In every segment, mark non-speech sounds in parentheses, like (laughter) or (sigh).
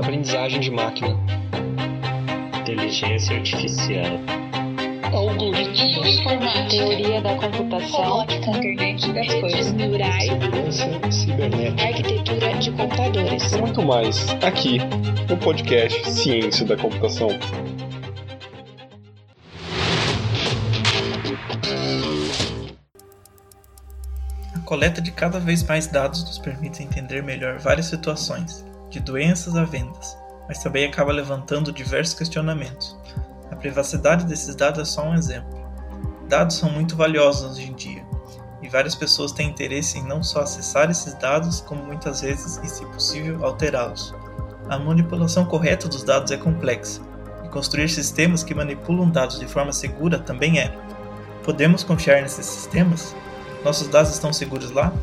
Aprendizagem de máquina. Inteligência artificial. Algoritmos. Informática. Teoria da computação. Robótica. Internet das coisas. neurais. Segurança cibernética. Arquitetura de computadores. E muito mais aqui no podcast Ciência da Computação. Coleta de cada vez mais dados nos permite entender melhor várias situações, de doenças a vendas, mas também acaba levantando diversos questionamentos. A privacidade desses dados é só um exemplo. Dados são muito valiosos hoje em dia, e várias pessoas têm interesse em não só acessar esses dados, como muitas vezes, e se possível, alterá-los. A manipulação correta dos dados é complexa, e construir sistemas que manipulam dados de forma segura também é. Podemos confiar nesses sistemas? Nossos dados estão seguros lá?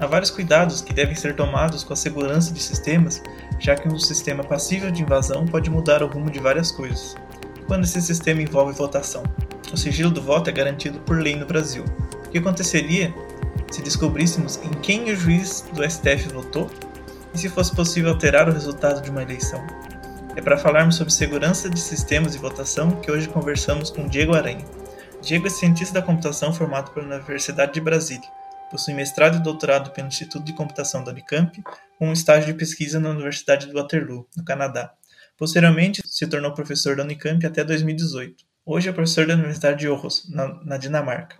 Há vários cuidados que devem ser tomados com a segurança de sistemas, já que um sistema passível de invasão pode mudar o rumo de várias coisas. Quando esse sistema envolve votação, o sigilo do voto é garantido por lei no Brasil. O que aconteceria se descobríssemos em quem o juiz do STF votou e se fosse possível alterar o resultado de uma eleição? É para falarmos sobre segurança de sistemas de votação que hoje conversamos com Diego Aranha. Diego é cientista da computação formado pela Universidade de Brasília. Possui mestrado e doutorado pelo Instituto de Computação da Unicamp, com um estágio de pesquisa na Universidade de Waterloo, no Canadá. Posteriormente, se tornou professor da Unicamp até 2018. Hoje é professor da Universidade de Aarhus, na, na Dinamarca.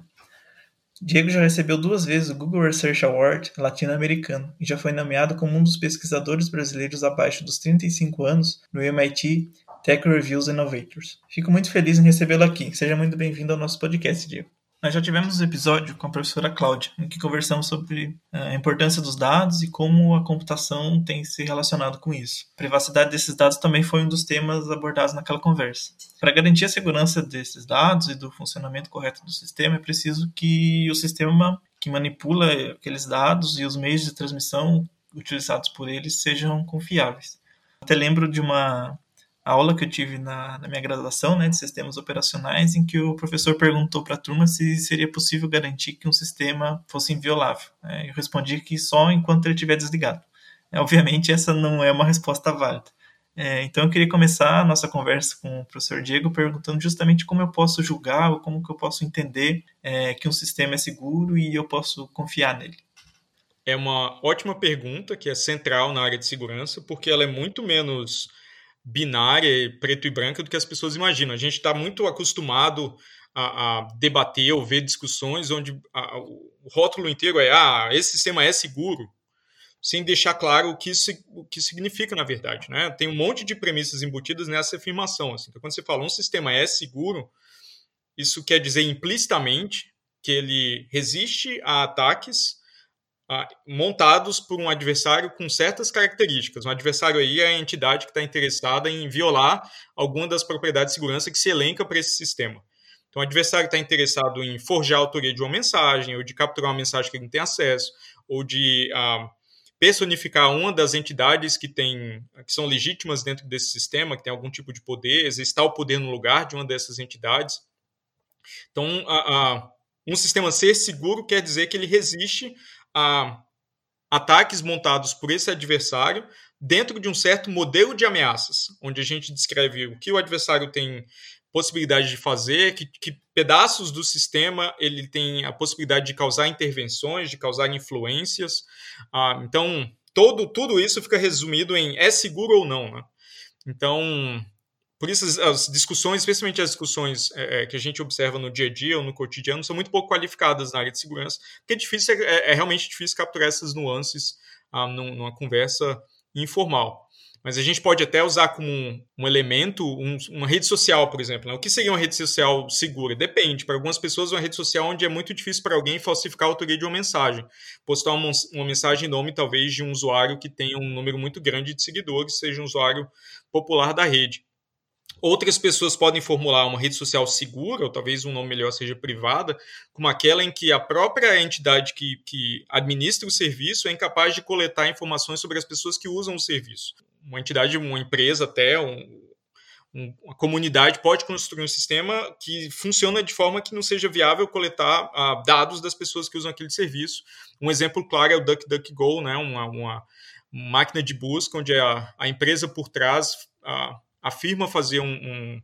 Diego já recebeu duas vezes o Google Research Award latino-americano e já foi nomeado como um dos pesquisadores brasileiros abaixo dos 35 anos no MIT Tech Reviews Innovators. Fico muito feliz em recebê-lo aqui. Seja muito bem-vindo ao nosso podcast, Diego. Nós já tivemos um episódio com a professora Cláudia, em que conversamos sobre eh, a importância dos dados e como a computação tem se relacionado com isso. A privacidade desses dados também foi um dos temas abordados naquela conversa. Para garantir a segurança desses dados e do funcionamento correto do sistema, é preciso que o sistema que manipula aqueles dados e os meios de transmissão utilizados por eles sejam confiáveis. Até lembro de uma aula que eu tive na, na minha graduação né, de sistemas operacionais, em que o professor perguntou para a turma se seria possível garantir que um sistema fosse inviolável. Né? Eu respondi que só enquanto ele estiver desligado. É, obviamente, essa não é uma resposta válida. É, então, eu queria começar a nossa conversa com o professor Diego perguntando justamente como eu posso julgar ou como que eu posso entender é, que um sistema é seguro e eu posso confiar nele. É uma ótima pergunta que é central na área de segurança, porque ela é muito menos binária, preto e branca, do que as pessoas imaginam. A gente está muito acostumado a, a, debater ou ver discussões onde a, o rótulo inteiro é ah, esse sistema é seguro, sem deixar claro o que, o que significa na verdade. Né? Tem um monte de premissas embutidas nessa afirmação. Assim. Então, quando você fala um sistema é seguro, isso quer dizer implicitamente que ele resiste a ataques montados por um adversário com certas características. Um adversário aí é a entidade que está interessada em violar alguma das propriedades de segurança que se elenca para esse sistema. Então, o adversário está interessado em forjar a autoria de uma mensagem, ou de capturar uma mensagem que ele não tem acesso, ou de ah, personificar uma das entidades que, tem, que são legítimas dentro desse sistema, que tem algum tipo de poder, exercitar o poder no lugar de uma dessas entidades. Então, um sistema ser seguro quer dizer que ele resiste a ataques montados por esse adversário dentro de um certo modelo de ameaças, onde a gente descreve o que o adversário tem possibilidade de fazer, que, que, pedaços do sistema ele tem a possibilidade de causar intervenções, de causar influências. Ah, então, todo, tudo isso fica resumido em é seguro ou não. Né? Então, por isso, as, as discussões, especialmente as discussões é, é, que a gente observa no dia a dia ou no cotidiano, são muito pouco qualificadas na área de segurança, porque é difícil, é, é realmente difícil capturar essas nuances ah, numa conversa informal. Mas a gente pode até usar como um, um elemento um, uma rede social, por exemplo. Né? O que seria uma rede social segura? Depende. Para algumas pessoas, uma rede social onde é muito difícil para alguém falsificar a autoria de uma mensagem. Postar uma, uma mensagem em nome, talvez, de um usuário que tenha um número muito grande de seguidores, seja um usuário popular da rede. Outras pessoas podem formular uma rede social segura, ou talvez um nome melhor seja privada, como aquela em que a própria entidade que, que administra o serviço é incapaz de coletar informações sobre as pessoas que usam o serviço. Uma entidade, uma empresa até, um, um, a comunidade pode construir um sistema que funciona de forma que não seja viável coletar uh, dados das pessoas que usam aquele serviço. Um exemplo claro é o DuckDuckGo, né, uma, uma máquina de busca onde a, a empresa por trás afirma fazer um, um,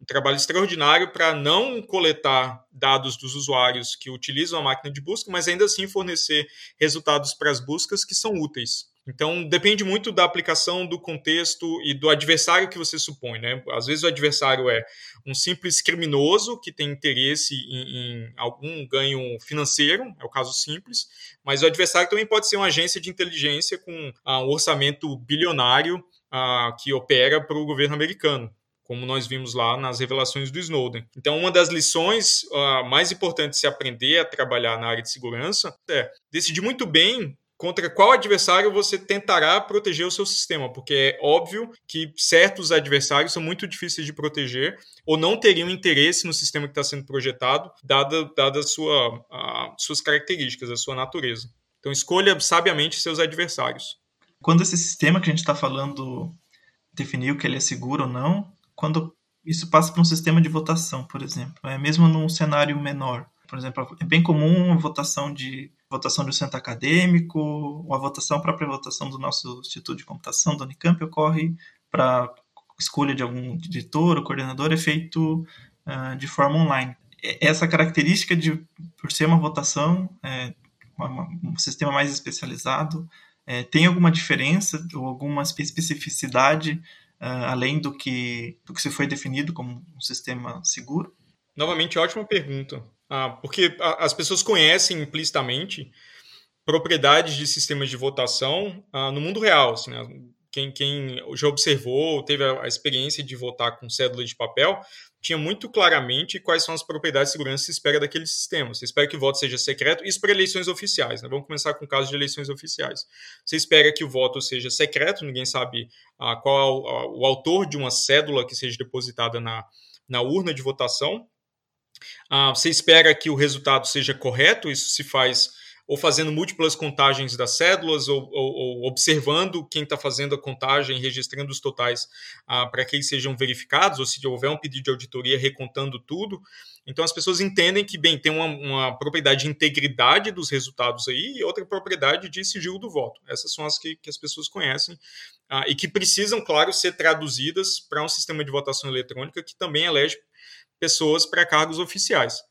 um trabalho extraordinário para não coletar dados dos usuários que utilizam a máquina de busca, mas ainda assim fornecer resultados para as buscas que são úteis. Então, depende muito da aplicação, do contexto e do adversário que você supõe. Né? Às vezes, o adversário é um simples criminoso que tem interesse em, em, algum ganho financeiro, é o caso simples, mas o adversário também pode ser uma agência de inteligência com ah, um orçamento bilionário ah, que opera para o governo americano como nós vimos lá nas revelações do Snowden. Então, uma das lições mais importantes de se aprender a trabalhar na área de segurança é decidir muito bem contra qual adversário você tentará proteger o seu sistema, porque é óbvio que certos adversários são muito difíceis de proteger ou não teriam interesse no sistema que está sendo projetado, dada, dada sua, a, suas características, a sua natureza. Então, escolha sabiamente seus adversários. Quando esse sistema que a gente está falando definiu que ele é seguro ou não, quando isso passa para um sistema de votação, por exemplo, é mesmo num cenário menor. Por exemplo, é bem comum a votação de votação um centro acadêmico, ou a votação, a própria votação do nosso Instituto de Computação, do Unicamp, ocorre para escolha de algum diretor ou coordenador, é feito uh, de forma online. Essa característica de, por ser uma votação, é, uma, um sistema mais especializado, é, tem alguma diferença ou alguma especificidade uh, além do que, do que se foi definido como um sistema seguro? Novamente, ótima pergunta. Ah, porque as pessoas conhecem implicitamente propriedades de sistemas de votação ah, no mundo real. Assim, né? quem, quem, já observou, teve a, a, experiência de votar com cédula de papel, tinha muito claramente quais são as propriedades de segurança que se espera daquele sistema. Você espera que o voto seja secreto, isso para eleições oficiais. Né? Vamos começar com o caso de eleições oficiais. Você espera que o voto seja secreto, ninguém sabe ah, qual o, o autor de uma cédula que seja depositada na, na urna de votação. Ah, você espera que o resultado seja correto, isso se faz ou fazendo múltiplas contagens das cédulas, ou, ou, ou observando quem está fazendo a contagem, registrando os totais ah, para que eles sejam verificados, ou se houver um pedido de auditoria recontando tudo. Então as pessoas entendem que, bem, tem uma, uma propriedade de integridade dos resultados aí e outra propriedade de sigilo do voto. Essas são as que, que as pessoas conhecem ah, e que precisam, claro, ser traduzidas para um sistema de votação eletrônica que também elege pessoas para cargos oficiais.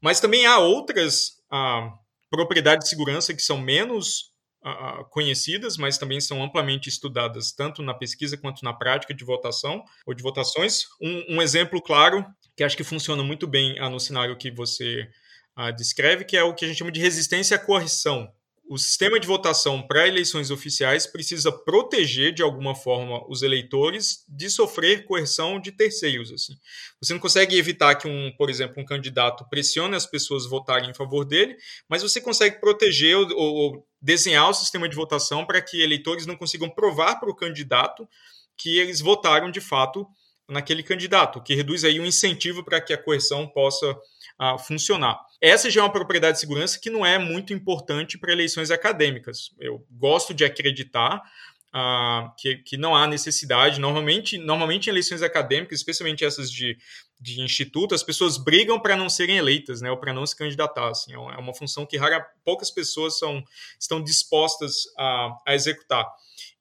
Mas também há outras ah, propriedades de segurança que são menos ah, conhecidas, mas também são amplamente estudadas tanto na pesquisa quanto na prática de votação ou de votações. Um, um exemplo claro que acho que funciona muito bem ah, no cenário que você ah, descreve, que é o que a gente chama de resistência à correção o sistema de votação para eleições oficiais precisa proteger de alguma forma os eleitores de sofrer coerção de terceiros. Assim. Você não consegue evitar que um, por exemplo, um candidato pressione as pessoas a votarem em favor dele, mas você consegue proteger ou, ou desenhar o sistema de votação para que eleitores não consigam provar para o candidato que eles votaram de fato naquele candidato, que reduz aí o incentivo para que a coerção possa a funcionar. Essa já é uma propriedade de segurança que não é muito importante para eleições acadêmicas. Eu gosto de acreditar Uh, que, que, não há necessidade. Normalmente, normalmente em eleições acadêmicas, especialmente essas de, de instituto, as pessoas brigam para não serem eleitas, né, ou para não se candidatar. Assim, é, uma, é função que rara, poucas pessoas são, estão dispostas a, a executar.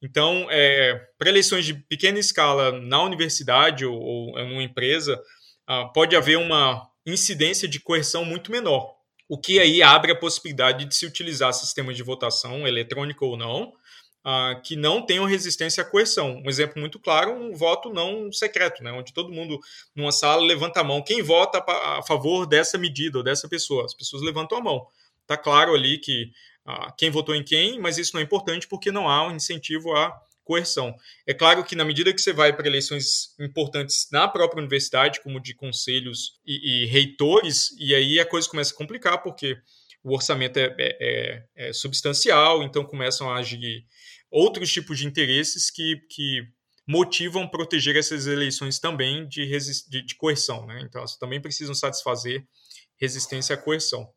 Então, é, para eleições de pequena escala na universidade ou, ou em uma empresa, uh, pode haver uma, incidência de coerção muito menor, o que aí abre a possibilidade de se utilizar sistemas de votação eletrônico ou não, uh, que não tenham resistência à coerção. Um exemplo muito claro, um voto não secreto, né, onde todo mundo numa sala levanta a mão. Quem vota a favor dessa medida ou dessa pessoa? As pessoas levantam a mão. Está claro ali que uh, quem votou em quem, mas isso não é importante porque não há um incentivo a coerção. É claro que na medida que você vai para eleições importantes na própria universidade, como de conselhos e, e reitores, e aí a coisa começa a complicar, porque o orçamento é, é, é, é substancial, então começam a agir outros tipos de interesses que, que motivam proteger essas eleições também de, de, de coerção. Né? Então, elas também precisam satisfazer resistência à coerção.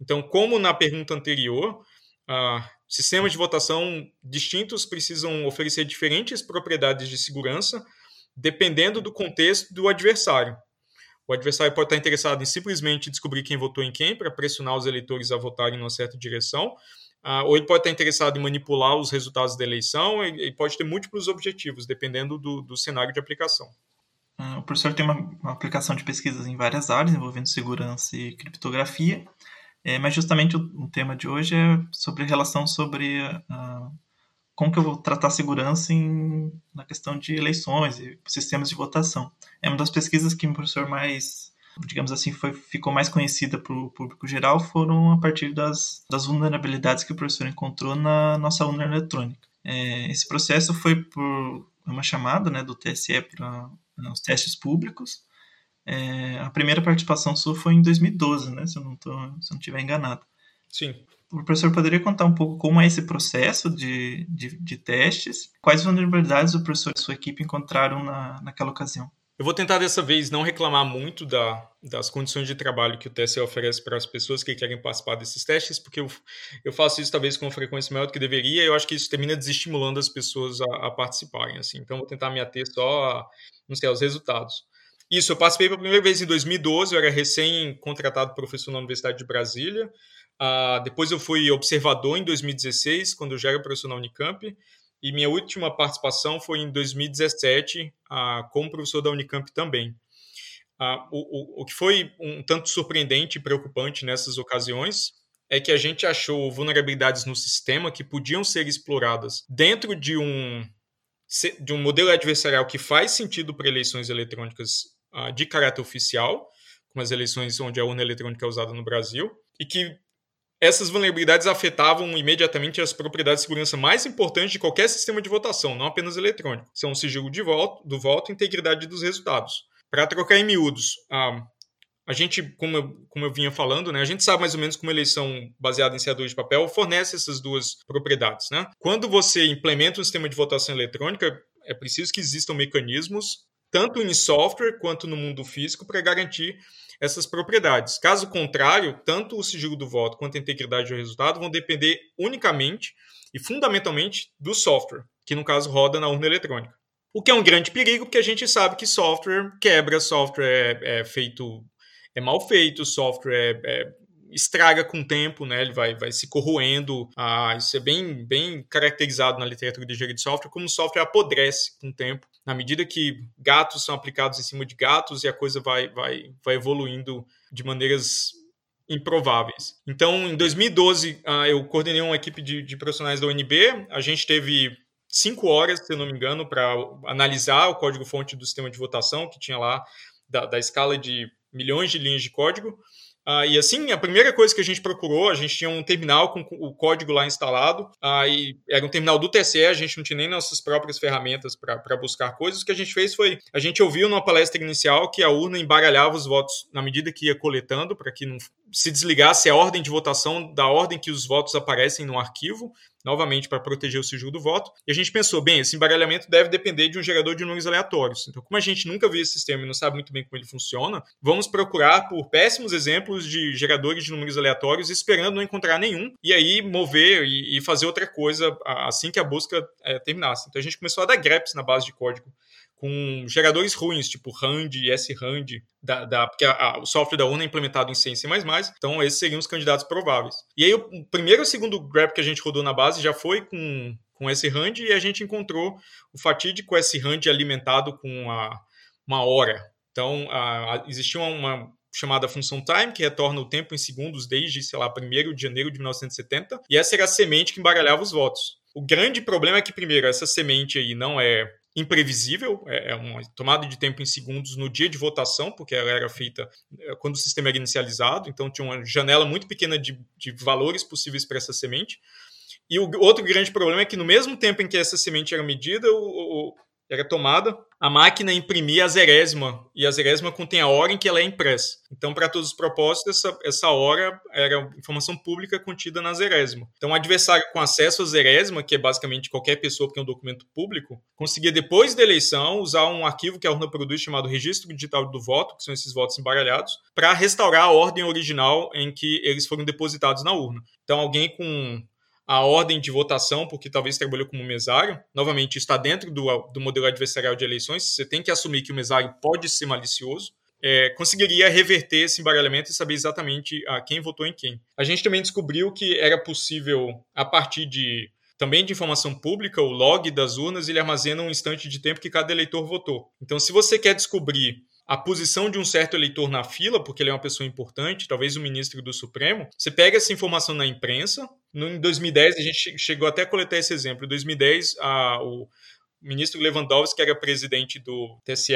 Então, como na pergunta anterior, ah, sistemas de votação distintos precisam oferecer diferentes propriedades de segurança dependendo do contexto do adversário. O adversário pode estar interessado em simplesmente descobrir quem votou em quem, para pressionar os eleitores a votarem em uma certa direção, uh, ou ele pode estar interessado em manipular os resultados da eleição, e, pode ter múltiplos objetivos, dependendo do, do cenário de aplicação. Uh, o professor tem uma, uma, aplicação de pesquisas em várias áreas, envolvendo segurança e criptografia, é, mas justamente o, o, tema de hoje é sobre relação sobre uh, como que eu vou tratar segurança em, na questão de eleições e sistemas de votação. É uma das pesquisas que o professor mais, digamos assim, foi, ficou mais conhecida para o público geral foram a partir das, das vulnerabilidades que o professor encontrou na nossa urna eletrônica. É, esse processo foi por uma chamada né, do TSE para os testes públicos. É, a primeira participação sua foi em 2012, né, se eu não, tô, se eu não estiver enganado. Sim o professor poderia contar um pouco como é esse processo de, de, de testes? Quais vulnerabilidades o professor e sua equipe encontraram na, naquela ocasião? Eu vou tentar dessa vez não reclamar muito da, das condições de trabalho que o TSE oferece para as pessoas que querem participar desses testes, porque eu, eu faço isso talvez com frequência maior do que deveria, e eu acho que isso termina desestimulando as pessoas a, a participarem. Assim. Então, vou tentar me ater só a, não sei, aos resultados. Isso, eu participei pela primeira vez em 2012, eu era recém-contratado professor na Universidade de Brasília, Uh, depois eu fui observador em 2016, quando eu já era professor na Unicamp, e minha última participação foi em 2017, uh, como professor da Unicamp também. Uh, o, o, o que foi um tanto surpreendente e preocupante nessas ocasiões é que a gente achou vulnerabilidades no sistema que podiam ser exploradas dentro de um, de um modelo adversarial que faz sentido para eleições eletrônicas de caráter oficial, como as eleições onde a urna eletrônica é usada no Brasil, e que essas vulnerabilidades afetavam imediatamente as propriedades de segurança mais importantes de qualquer sistema de votação, não apenas eletrônico. São o sigilo de voto, do voto e integridade dos resultados. Para trocar em miúdos, a, a gente, como eu, como eu vinha falando, né, a gente sabe mais ou menos como eleição baseada em seadores de papel fornece essas duas propriedades. Né? Quando você implementa um sistema de votação eletrônica, é preciso que existam mecanismos, tanto em software quanto no mundo físico, para garantir essas propriedades. Caso contrário, tanto o sigilo do voto quanto a integridade do resultado vão depender unicamente e fundamentalmente do software, que no caso roda na urna eletrônica. O que é um grande perigo, porque a gente sabe que software quebra, software é, é feito, é mal feito, software é, é estraga com o tempo, né? Ele vai, vai se corroendo. Ah, isso é bem, bem caracterizado na literatura de engenharia de software, como software apodrece com o tempo, na medida que gatos são aplicados em cima de gatos e a coisa vai, vai, vai evoluindo de maneiras improváveis. Então, em 2012, ah, eu coordenei uma equipe de, de profissionais da UNB. A gente teve cinco horas, se eu não me engano, para analisar o código-fonte do sistema de votação, que tinha lá da, da escala de milhões de linhas de código. Uh, e assim, a primeira coisa que a gente procurou, a gente tinha um terminal com o código lá instalado, uh, e era um terminal do TSE, a gente não tinha nem nossas próprias ferramentas para buscar coisas. O que a gente fez foi, a gente ouviu numa palestra inicial que a urna embaralhava os votos na medida que ia coletando, para que não se desligasse a ordem de votação da ordem que os votos aparecem no arquivo, novamente para proteger o sigilo do voto. E a gente pensou, bem, esse embaralhamento deve depender de um gerador de números aleatórios. Então, como a gente nunca viu esse sistema e não sabe muito bem como ele funciona, vamos procurar por péssimos exemplos de geradores de números aleatórios, esperando não encontrar nenhum, e aí mover e, fazer outra coisa assim que a busca é, terminasse. Então, a gente começou a dar greps na base de código com geradores ruins, tipo RAND e SRAND, da, da, porque a, a, o software da UNA é implementado em C e C++, então esses seriam os candidatos prováveis. E aí o primeiro e o segundo grep que a gente rodou na base já foi com, com SRAND e a gente encontrou o fatídico SRAND alimentado com a, uma hora. Então a, existia uma, chamada função time, que retorna o tempo em segundos desde, sei lá, 1 de janeiro de 1970, e essa era a semente que embaralhava os votos. O grande problema é que, primeiro, essa semente aí não é imprevisível, é, é uma tomada de tempo em segundos no dia de votação, porque ela era feita é, quando o sistema era inicializado, então tinha uma janela muito pequena de, de valores possíveis para essa semente. E o outro grande problema é que no mesmo tempo em que essa semente era medida, o, o, era tomada, a máquina imprimia a zerésima, e a zerésima contém a hora em que ela é impressa. Então, para todos os propósitos, essa, essa hora era informação pública contida na zerésima. Então, o adversário com acesso à zerésima, que é basicamente qualquer pessoa que tem um documento público, conseguia, depois da eleição, usar um arquivo que a urna produz chamado Registro Digital do Voto, que são esses votos embaralhados, para restaurar a ordem original em que eles foram depositados na urna. Então, alguém com a ordem de votação, porque talvez trabalhou como mesário. Novamente, está dentro do, do modelo adversarial de eleições. Você tem que assumir que o mesário pode ser malicioso. É, conseguiria reverter esse embaralhamento e saber exatamente a quem votou em quem. A gente também descobriu que era possível, a partir de também de informação pública, o log das urnas, ele armazena um instante de tempo que cada eleitor votou. Então, se você quer descobrir a posição de um certo eleitor na fila, porque ele é uma pessoa importante, talvez o ministro do Supremo, você pega essa informação na imprensa. Em 2010, a gente chegou até a coletar esse exemplo. Em 2010, a, o ministro Lewandowski, que era presidente do TSE,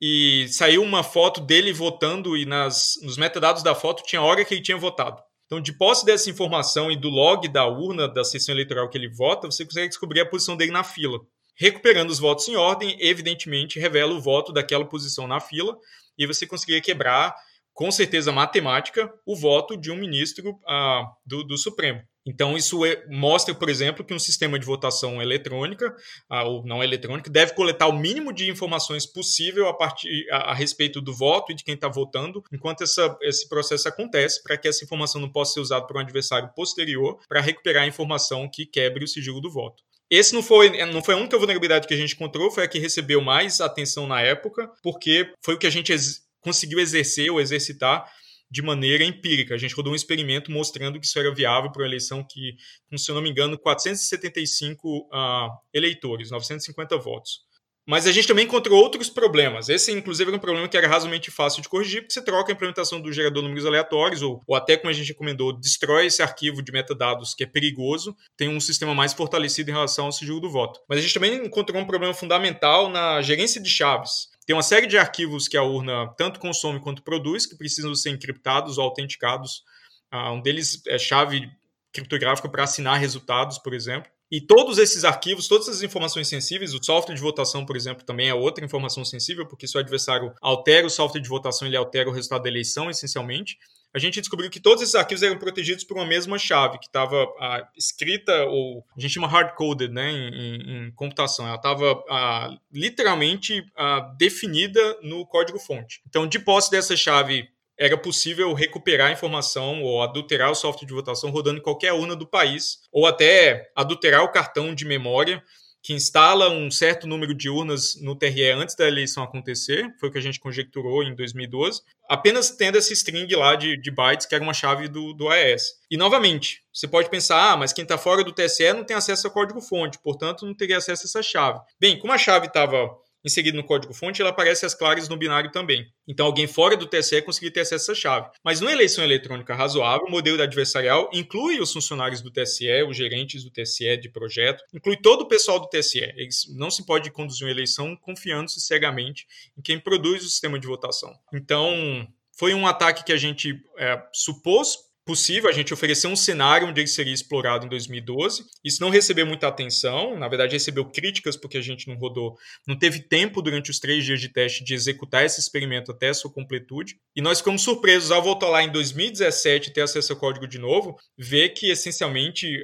e saiu uma foto dele votando e nas, nos metadados da foto tinha a hora que ele tinha votado. Então, de posse dessa informação e do log da urna da sessão eleitoral que ele vota, você consegue descobrir a posição dele na fila. Recuperando os votos em ordem, evidentemente revela o voto daquela posição na fila e você conseguiria quebrar, com certeza matemática, o voto de um ministro ah, do, do Supremo. Então, isso é, mostra, por exemplo, que um sistema de votação eletrônica, ah, ou não eletrônica, deve coletar o mínimo de informações possível a, partir, a, a respeito do voto e de quem está votando, enquanto essa, esse processo acontece, para que essa informação não possa ser usada por um adversário posterior para recuperar a informação que quebre o sigilo do voto. Esse não foi, não foi a única vulnerabilidade que a gente encontrou, foi a que recebeu mais atenção na época, porque foi o que a gente ex conseguiu exercer ou exercitar de maneira empírica. A gente rodou um experimento mostrando que isso era viável para uma eleição que, se eu não me engano, 475 uh, ah, eleitores, 950 votos. Mas a gente também encontrou outros problemas. Esse, inclusive, era um problema que era razoavelmente fácil de corrigir, porque você troca a implementação do gerador de números aleatórios, ou, ou até, como a gente recomendou, destrói esse arquivo de metadados que é perigoso, tem um sistema mais fortalecido em relação ao sigilo do voto. Mas a gente também encontrou um problema fundamental na gerência de chaves. Tem uma série de arquivos que a urna tanto consome quanto produz, que precisam ser encriptados ou autenticados. Uh, um deles é chave criptográfica para assinar resultados, por exemplo. E todos esses arquivos, todas essas informações sensíveis, o software de votação, por exemplo, também é outra informação sensível, porque se o adversário altera o software de votação, ele altera o resultado da eleição, essencialmente. A gente descobriu que todos esses arquivos eram protegidos por uma mesma chave, que estava ah, escrita, ou a gente chama hard-coded né, em, em, computação. Ela estava ah, literalmente ah, definida no código-fonte. Então, de posse dessa chave era possível recuperar informação ou adulterar o software de votação rodando em qualquer urna do país, ou até adulterar o cartão de memória que instala um certo número de urnas no TRE antes da eleição acontecer, foi o que a gente conjecturou em 2012, apenas tendo esse string lá de, de bytes, que era uma chave do, do AES. E, novamente, você pode pensar, ah, mas quem está fora do TSE não tem acesso ao código-fonte, portanto não teria acesso a essa chave. Bem, como a chave estava inserido no código-fonte, ela aparece as claras no binário também. Então, alguém fora do TSE conseguiria ter acesso a essa chave. Mas numa eleição eletrônica razoável, o modelo adversarial inclui os funcionários do TSE, os gerentes do TSE de projeto, inclui todo o pessoal do TSE. Eles não se pode conduzir uma eleição confiando-se cegamente em quem produz o sistema de votação. Então, foi um ataque que a gente é, supôs possível, a gente ofereceu um cenário onde ele seria explorado em 2012. Isso não recebeu muita atenção, na verdade recebeu críticas porque a gente não rodou, não teve tempo durante os três dias de teste de executar esse experimento até a sua completude. E nós ficamos surpresos ao voltar lá em 2017 e ter acesso ao código de novo, ver que essencialmente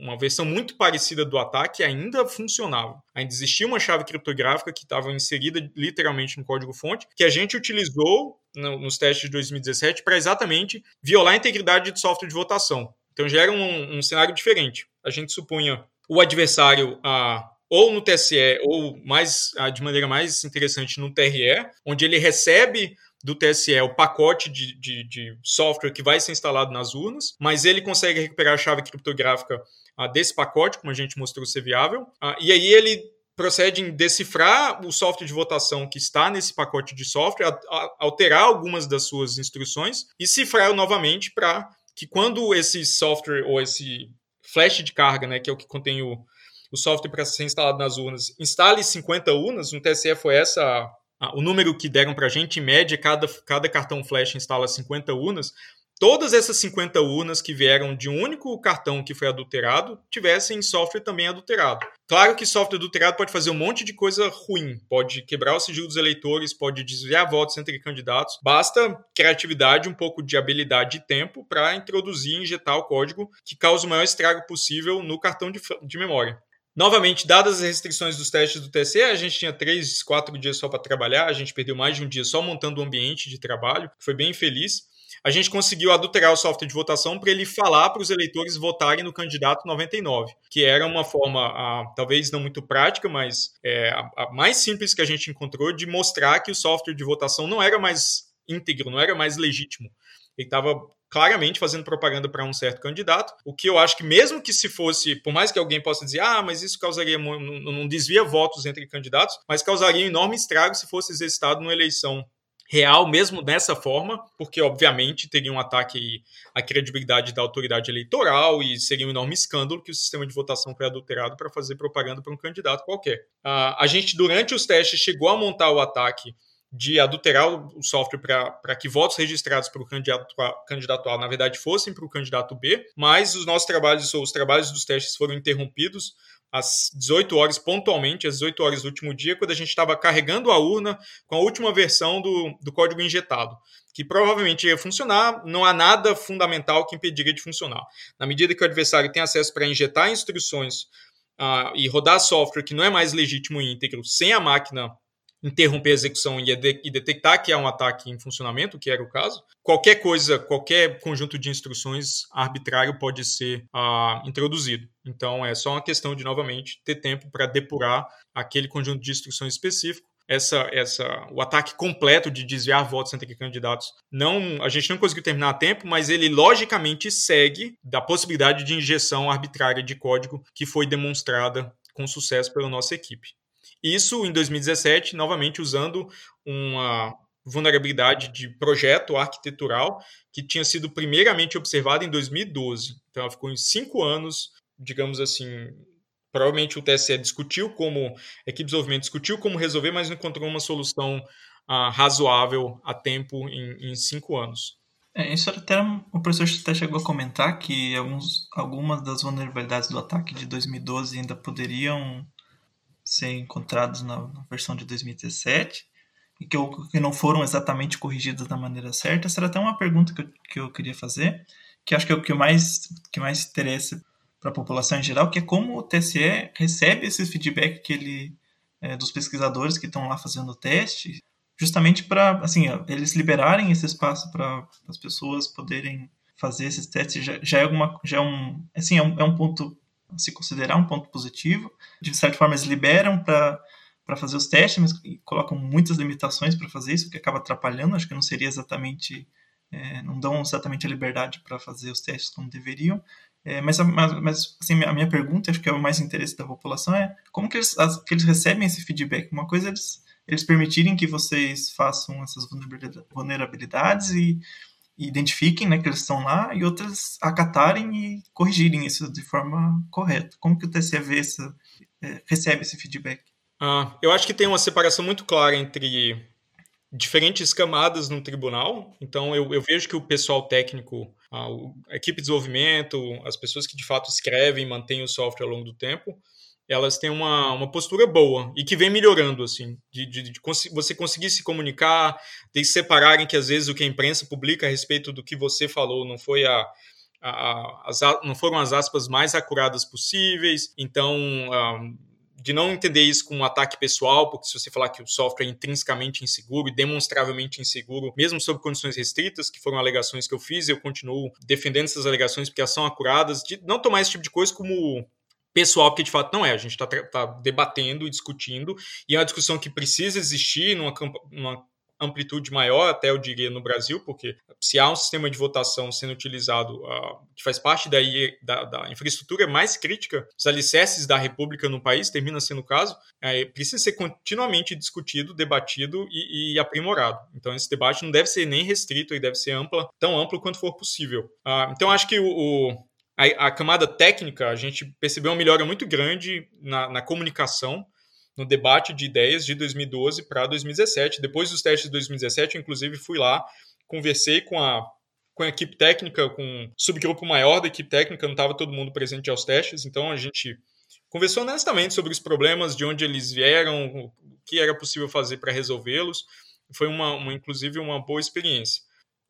uma versão muito parecida do ataque ainda funcionava. Ainda existia uma chave criptográfica que estava inserida literalmente no código-fonte, que a gente utilizou no, nos testes de 2017 para exatamente violar a integridade do software de votação. Então já era um, um cenário diferente. A gente supunha o adversário a ou no TSE, ou mais de maneira mais interessante no TRE, onde ele recebe do TSE o pacote de, de, de, software que vai ser instalado nas urnas, mas ele consegue recuperar a chave criptográfica desse pacote, como a gente mostrou ser viável, e aí ele procede em decifrar o software de votação que está nesse pacote de software, alterar algumas das suas instruções e cifrar novamente para que quando esse software ou esse flash de carga, né, que é o que contém o, o software para ser instalado nas urnas, instale 50 urnas, no TSE foi essa o número que deram para a gente, em média, cada, cada cartão flash instala 50 urnas, todas essas 50 urnas que vieram de um único cartão que foi adulterado tivessem software também adulterado. Claro que software adulterado pode fazer um monte de coisa ruim, pode quebrar o sigilo dos eleitores, pode desviar votos entre candidatos. Basta criatividade, um pouco de habilidade e tempo para introduzir e injetar o código que causa o maior estrago possível no cartão de, de memória. Novamente, dadas as restrições dos testes do TSE, a gente tinha três, quatro dias só para trabalhar, a gente perdeu mais de um dia só montando o um ambiente de trabalho, foi bem feliz. A gente conseguiu adulterar o software de votação para ele falar para os eleitores votarem no candidato 99, que era uma forma, talvez não muito prática, mas é, a, a mais simples que a gente encontrou de mostrar que o software de votação não era mais íntegro, não era mais legítimo. Ele estava claramente fazendo propaganda para um certo candidato, o que eu acho que mesmo que se fosse, por mais que alguém possa dizer, ah, mas isso causaria, não, não desvia votos entre candidatos, mas causaria enorme estrago se fosse exercitado numa eleição real, mesmo dessa forma, porque obviamente teria um ataque à credibilidade da autoridade eleitoral e seria um enorme escândalo que o sistema de votação foi adulterado para fazer propaganda para um candidato qualquer. A gente, durante os testes, chegou a montar o ataque de adulterar o software para que votos registrados para o candidato, candidato A, na verdade, fossem para o candidato B, mas os nossos trabalhos, ou os trabalhos dos testes foram interrompidos às 18 horas, pontualmente, às 18 horas do último dia, quando a gente estava carregando a urna com a última versão do, do código injetado, que provavelmente ia funcionar, não há nada fundamental que impediria de funcionar. Na medida que o adversário tem acesso para injetar instruções uh, e rodar software que não é mais legítimo e íntegro, sem a máquina interromper a execução e, e detectar que há um ataque em funcionamento, que era o caso, qualquer coisa, qualquer conjunto de instruções arbitrário pode ser uh, introduzido. Então é só uma questão de, novamente, ter tempo para depurar aquele conjunto de instruções específico. Essa, essa, o ataque completo de desviar votos entre candidatos, não, a gente não conseguiu terminar a tempo, mas ele logicamente segue da possibilidade de injeção arbitrária de código que foi demonstrada com sucesso pela nossa equipe. Isso em 2017, novamente usando uma vulnerabilidade de projeto arquitetural que tinha sido primeiramente observada em 2012. Então, ela ficou em cinco anos, digamos assim. Provavelmente o TSE discutiu como, a equipe de desenvolvimento discutiu como resolver, mas não encontrou uma solução uh, razoável a tempo em, em cinco anos. É, isso até o professor até chegou a comentar que alguns, algumas das vulnerabilidades do ataque de 2012 ainda poderiam ser encontrados na, versão de 2017 e que, não foram exatamente corrigidos da maneira certa. Era até uma pergunta que eu, que eu queria fazer, que acho que é o que mais, que mais interessa para a população em geral, que é como o TSE recebe esse feedback que ele, é, dos pesquisadores que estão lá fazendo o teste, justamente para assim, eles liberarem esse espaço para as pessoas poderem fazer esses testes já, já é alguma já é um assim é um, é um ponto se considerar um ponto positivo. De certa forma, eles liberam para fazer os testes, mas colocam muitas limitações para fazer isso, que acaba atrapalhando. Acho que não seria exatamente, é, não dão exatamente a liberdade para fazer os testes como deveriam. É, mas, mas assim, a minha pergunta, acho que é o mais interesse da população, é como que eles, as, que eles recebem esse feedback? Uma coisa é eles, eles permitirem que vocês façam essas vulnerabilidades e identifiquem né, que eles estão lá e outras acatarem e corrigirem isso de forma correta. Como que o TSE vê essa, é, recebe esse feedback? Ah, eu acho que tem uma separação muito clara entre diferentes camadas no tribunal. Então, eu, eu vejo que o pessoal técnico, a, a equipe de desenvolvimento, as pessoas que de fato escrevem e mantêm o software ao longo do tempo, elas têm uma, uma postura boa e que vem melhorando, assim, de, de, de você conseguir se comunicar, de separarem que às vezes o que a imprensa publica a respeito do que você falou não foi a, a, as, não foram as aspas mais acuradas possíveis, então um, de não entender isso como um ataque pessoal, porque se você falar que o software é intrinsecamente inseguro e demonstravelmente inseguro, mesmo sob condições restritas, que foram alegações que eu fiz, eu continuo defendendo essas alegações porque elas são acuradas, de não tomar esse tipo de coisa como pessoal, porque de fato não é. A gente está tá debatendo e discutindo, e é uma discussão que precisa existir numa, numa amplitude maior, até eu diria, no Brasil, porque se há um sistema de votação sendo utilizado uh, que faz parte daí, da, da, infraestrutura mais crítica, os alicerces da República no país, termina sendo o caso, é, precisa ser continuamente discutido, debatido e, e, aprimorado. Então, esse debate não deve ser nem restrito, ele deve ser ampla, tão amplo quanto for possível. Uh, então, acho que o, o a, a, camada técnica, a gente percebeu uma melhora muito grande na, na comunicação, no debate de ideias de 2012 para 2017. Depois dos testes de 2017, eu, inclusive, fui lá, conversei com a, com a equipe técnica, com um subgrupo maior da equipe técnica, não estava todo mundo presente aos testes, então a gente conversou honestamente sobre os problemas, de onde eles vieram, o que era possível fazer para resolvê-los. Foi, uma, uma, inclusive, uma boa experiência.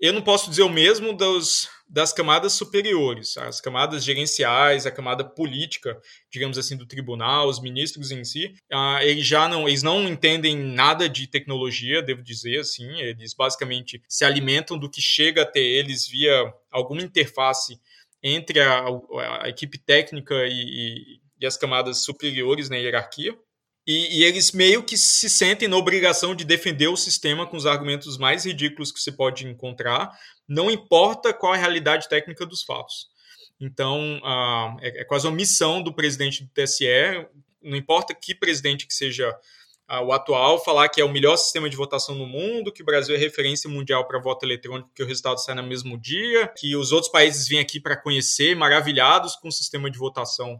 Eu não posso dizer o mesmo dos, das camadas superiores, as camadas gerenciais, a camada política, digamos assim, do tribunal, os ministros em si, ah, eles já não, eles não entendem nada de tecnologia, devo dizer assim, eles basicamente se alimentam do que chega até eles via alguma interface entre a, a equipe técnica e, e, e as camadas superiores na hierarquia. E, e, eles meio que se sentem na obrigação de defender o sistema com os argumentos mais ridículos que você pode encontrar, não importa qual a realidade técnica dos fatos. Então, é, é, quase uma missão do presidente do TSE, não importa que presidente que seja o atual, falar que é o melhor sistema de votação no mundo, que o Brasil é referência mundial para voto eletrônico, que o resultado sai no mesmo dia, que os outros países vêm aqui para conhecer, maravilhados com o sistema de votação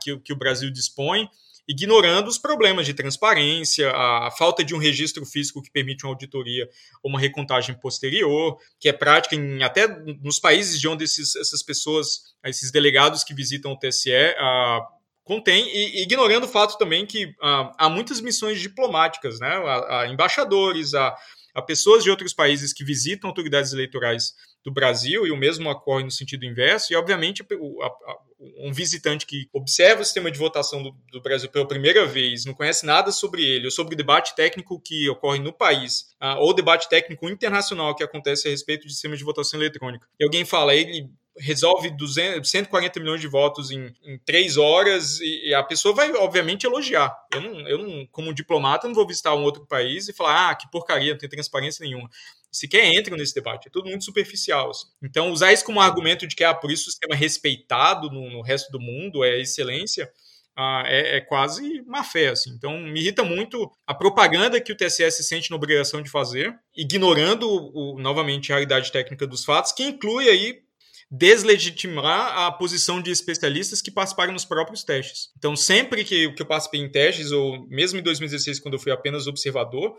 que, que o Brasil dispõe ignorando os problemas de transparência, a, falta de um registro físico que permite uma auditoria ou uma recontagem posterior, que é prática em, até nos países de onde esses, essas pessoas, esses delegados que visitam o TSE, a, contém, e ignorando o fato também que há muitas missões diplomáticas, né, a, a embaixadores, a, a pessoas de outros países que visitam autoridades eleitorais do Brasil, e o mesmo ocorre no sentido inverso, e obviamente a, a, um visitante que observa o sistema de votação do, do, Brasil pela primeira vez, não conhece nada sobre ele, ou sobre o debate técnico que ocorre no país, uh, ou debate técnico internacional que acontece a respeito de sistema de votação eletrônica, e alguém fala, ele resolve 200, 140 milhões de votos em, em três horas e, a pessoa vai, obviamente, elogiar. Eu, não, eu não, como diplomata, não vou visitar um outro país e falar, ah, que porcaria, não tem transparência nenhuma sequer entram nesse debate. É tudo muito superficial. Assim. Então, usar isso como argumento de que ah, por isso o sistema é respeitado no, no resto do mundo, é excelência, ah, é, é, quase má fé. Assim. Então, me irrita muito a propaganda que o TSE se sente na obrigação de fazer, ignorando o, novamente a realidade técnica dos fatos, que inclui aí deslegitimar a posição de especialistas que participaram nos próprios testes. Então, sempre que, que eu participei em testes, ou mesmo em 2016, quando eu fui apenas observador,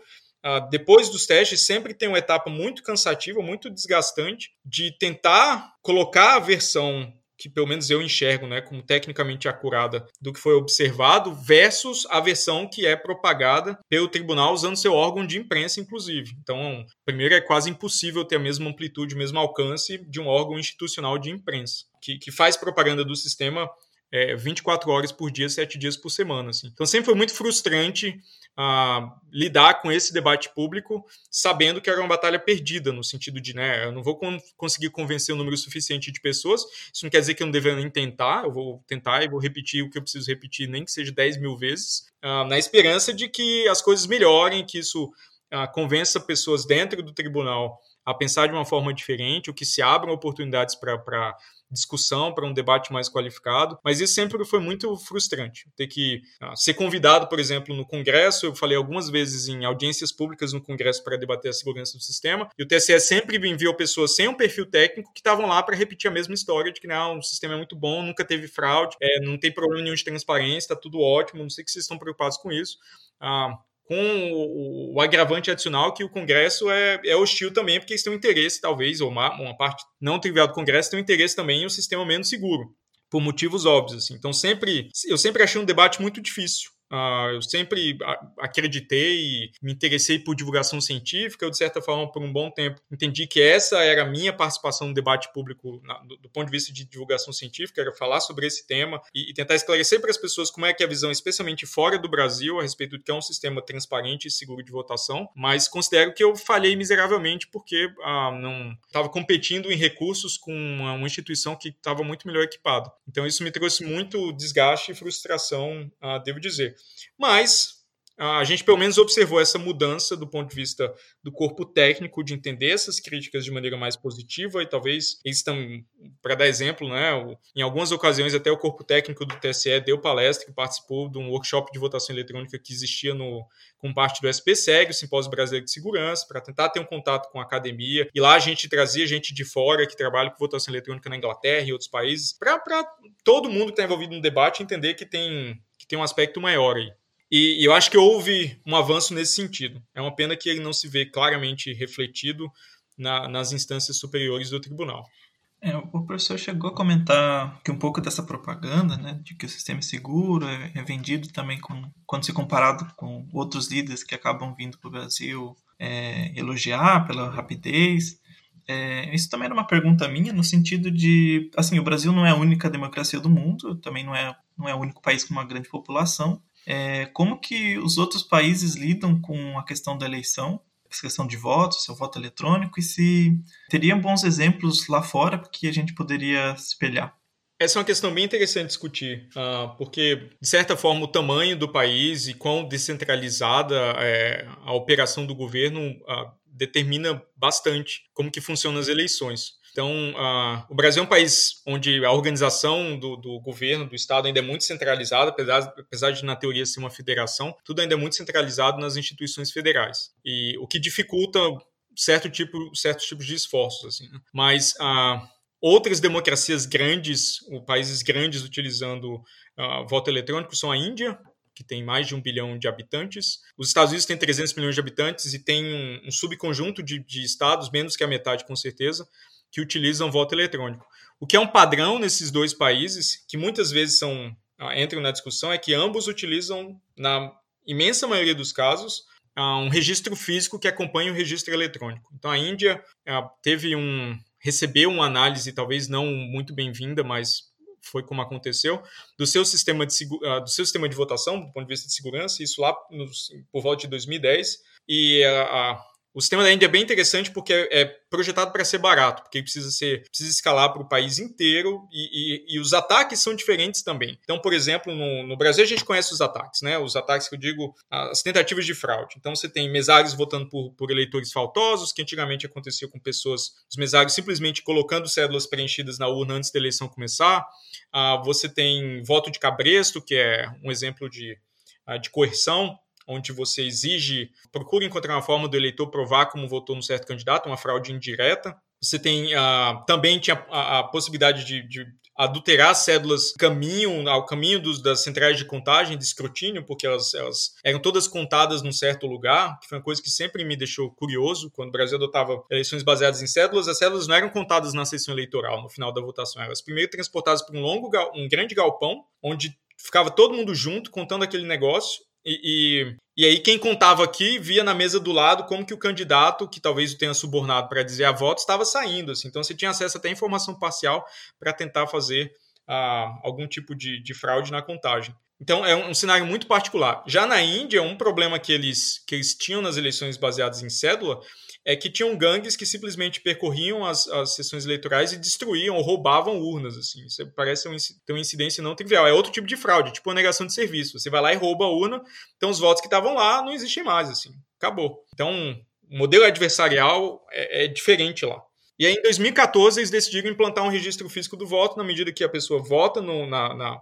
Uh, depois dos testes, sempre tem uma etapa muito cansativa, muito desgastante, de tentar colocar a versão que pelo menos eu enxergo né, como tecnicamente acurada do que foi observado, versus a versão que é propagada pelo tribunal usando seu órgão de imprensa, inclusive. Então, primeiro, é quase impossível ter a mesma amplitude, o mesmo alcance de um órgão institucional de imprensa, que, que faz propaganda do sistema é, 24 horas por dia, 7 dias por semana. Assim. Então sempre foi muito frustrante uh, lidar com esse debate público, sabendo que era uma batalha perdida, no sentido de, né, eu não vou con conseguir convencer o um número suficiente de pessoas, isso não quer dizer que eu não deveria nem tentar, eu vou tentar e vou repetir o que eu preciso repetir, nem que seja 10 mil vezes, uh, na esperança de que as coisas melhorem, que isso uh, convença pessoas dentro do tribunal a pensar de uma forma diferente, o que se abram oportunidades para discussão, para um debate mais qualificado, mas isso sempre foi muito frustrante. Ter que ah, ser convidado, por exemplo, no Congresso, eu falei algumas vezes em audiências públicas no Congresso para debater a segurança do sistema, e o TSE sempre enviou pessoas sem um perfil técnico que estavam lá para repetir a mesma história de que não, o sistema é muito bom, nunca teve fraude, é, não tem problema nenhum de transparência, está tudo ótimo, não sei que vocês estão preocupados com isso. Ah, com o, o, agravante adicional que o Congresso é, é, hostil também, porque eles têm um interesse, talvez, ou uma, uma parte não trivial do Congresso tem um interesse também em um sistema menos seguro, por motivos óbvios. Assim. Então, sempre, eu sempre achei um debate muito difícil. Uh, eu sempre acreditei e me interessei por divulgação científica. Eu, de certa forma, por um bom tempo, entendi que essa era a minha participação no debate público na, do, do, ponto de vista de divulgação científica, era falar sobre esse tema e, e, tentar esclarecer para as pessoas como é que é a visão, especialmente fora do Brasil, a respeito do que é um sistema transparente e seguro de votação. Mas considero que eu falhei miseravelmente porque uh, não estava competindo em recursos com uma, uma instituição que estava muito melhor equipada. Então, isso me trouxe muito desgaste e frustração, uh, devo dizer. Mas a gente pelo menos observou essa mudança do ponto de vista do corpo técnico de entender essas críticas de maneira mais positiva e talvez eles estão, para dar exemplo, né, em algumas ocasiões até o corpo técnico do TSE deu palestra participou de um workshop de votação eletrônica que existia no, com parte do SPSEG, o Simpósio Brasileiro de Segurança, para tentar ter um contato com a academia. E lá a gente trazia gente de fora que trabalha com votação eletrônica na Inglaterra e outros países, para todo mundo que está envolvido no debate entender que tem, que tem um aspecto maior aí. E, e eu acho que houve um avanço nesse sentido. É uma pena que ele não se vê claramente refletido na, nas instâncias superiores do tribunal. É, o professor chegou a comentar que um pouco dessa propaganda, né, de que o sistema é seguro, é, é vendido também com, quando se comparado com outros líderes que acabam vindo para o Brasil é, elogiar pela rapidez. É, isso também era uma pergunta minha, no sentido de, assim, o Brasil não é a única democracia do mundo, também não é, não é o único país com uma grande população. É, como que os outros países lidam com a questão da eleição, a questão de votos, seu voto eletrônico, e se teriam bons exemplos lá fora que a gente poderia espelhar? Essa é uma questão bem interessante discutir, uh, porque, de certa forma, o tamanho do país e quão descentralizada é a operação do governo uh, determina bastante como que funcionam as eleições. Então, uh, o Brasil é um país onde a organização do, do, governo, do Estado, ainda é muito centralizada, apesar, apesar de, na teoria, ser uma federação, tudo ainda é muito centralizado nas instituições federais. E o que dificulta certo tipo, certos tipos de esforços. Assim, né? Mas uh, outras democracias grandes, países grandes utilizando voto eletrônico, são a Índia, que tem mais de um bilhão de habitantes. Os Estados Unidos têm 300 milhões de habitantes e tem um, um subconjunto de, de, estados, menos que a metade com certeza, que utilizam voto eletrônico. O que é um padrão nesses dois países, que muitas vezes são ah, entram na discussão, é que ambos utilizam, na imensa maioria dos casos, ah, um registro físico que acompanha o registro eletrônico. Então a Índia ah, teve um recebeu uma análise talvez não muito bem-vinda, mas foi como aconteceu, do seu sistema de, uh, do seu sistema de votação, do ponto de vista de segurança, isso lá por volta de 2010, e uh, uh, o sistema da Índia é bem interessante porque é, é projetado para ser barato, porque precisa ser precisa escalar para o país inteiro e, e, e, os ataques são diferentes também. Então, por exemplo, no, no, Brasil a gente conhece os ataques, né? Os ataques que eu digo, as tentativas de fraude. Então, você tem mesários votando por, por eleitores faltosos, que antigamente acontecia com pessoas, os mesários simplesmente colocando cédulas preenchidas na urna antes da eleição começar. Ah, você tem voto de cabresto, que é um exemplo de, ah, de coerção onde você exige, procura encontrar uma forma do eleitor provar como votou num certo candidato, uma fraude indireta. Você tem uh, também tinha a, a possibilidade de, de, adulterar cédulas caminho ao caminho dos, das centrais de contagem, de escrutínio, porque elas, elas, eram todas contadas num certo lugar, que foi uma coisa que sempre me deixou curioso quando o Brasil adotava eleições baseadas em cédulas. As cédulas não eram contadas na sessão eleitoral no final da votação, elas primeiro transportadas para um longo, um grande galpão onde ficava todo mundo junto contando aquele negócio e, e, e, aí quem contava aqui via na mesa do lado como que o candidato, que talvez o tenha subornado para dizer a voto, estava saindo. Assim. Então você tinha acesso até a informação parcial para tentar fazer ah, algum tipo de, de, fraude na contagem. Então é um, um, cenário muito particular. Já na Índia, um problema que eles, que eles tinham nas eleições baseadas em cédula é que tinham gangues que simplesmente percorriam as, as sessões eleitorais e destruíam ou roubavam urnas. Assim. Isso parece um, ter uma incidência não trivial. É outro tipo de fraude, tipo negação de serviço. Você vai lá e rouba a urna, então os votos que estavam lá não existem mais. assim. Acabou. Então, o modelo adversarial é, é diferente lá. E aí, em 2014, eles decidiram implantar um registro físico do voto, na medida que a pessoa vota no, na, na,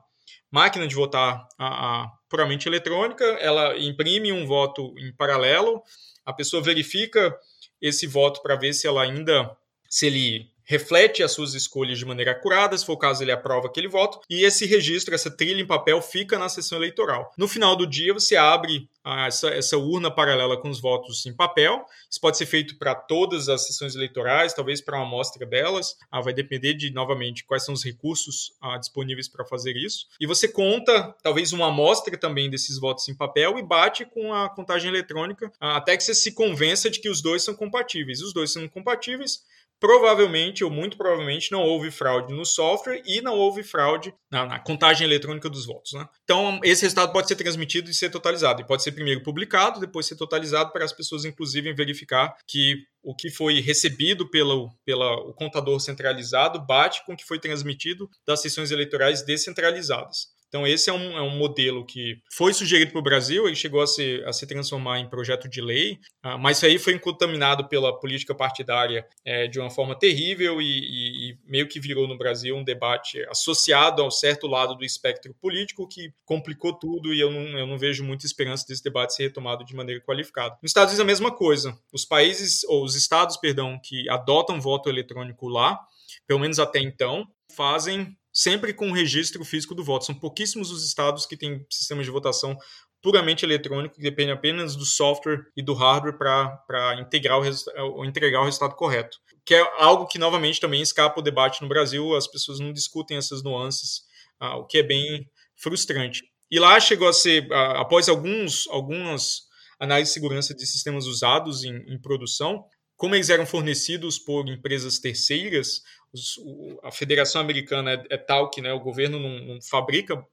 máquina de votar a, a, puramente eletrônica, ela imprime um voto em paralelo, a pessoa verifica esse voto para ver se ela ainda se ele reflete as suas escolhas de maneira acurada, se for o caso ele aprova aquele voto, e esse registro, essa trilha em papel fica na sessão eleitoral. No final do dia você abre ah, essa, essa urna paralela com os votos em papel, isso pode ser feito para todas as sessões eleitorais, talvez para uma amostra delas, ah, vai depender de, novamente, quais são os recursos ah, disponíveis para fazer isso, e você conta, talvez, uma amostra também desses votos em papel e bate com a contagem eletrônica, ah, até que você se convença de que os dois são compatíveis. Os dois são compatíveis, provavelmente ou muito provavelmente não houve fraude no software e não houve fraude na, na, contagem eletrônica dos votos. Né? Então, esse resultado pode ser transmitido e ser totalizado. E pode ser primeiro publicado, depois ser totalizado para as pessoas, inclusive, verificar que o que foi recebido pelo, pela, o contador centralizado bate com o que foi transmitido das sessões eleitorais descentralizadas. Então, esse é um, é um modelo que foi sugerido para o Brasil, ele chegou a se, a se transformar em projeto de lei, uh, mas aí foi contaminado pela política partidária é, de uma forma terrível e, e, e, meio que virou no Brasil um debate associado ao certo lado do espectro político que complicou tudo e eu não, eu não vejo muita esperança desse debate ser retomado de maneira qualificada. Nos Estados Unidos a mesma coisa. Os países, ou os estados, perdão, que adotam voto eletrônico lá, pelo menos até então, fazem sempre com registro físico do voto. São pouquíssimos os estados que têm sistemas de votação puramente eletrônico, que depende apenas do software e do hardware para integrar o ou entregar o resultado correto. Que é algo que, novamente, também escapa o debate no Brasil, as pessoas não discutem essas nuances, uh, o que é bem frustrante. E lá chegou a ser, uh, após alguns, algumas análises de segurança de sistemas usados em, em produção, como eles eram fornecidos por empresas terceiras, os, o, a Federação Americana é, é, tal que né, o governo não, não fabrica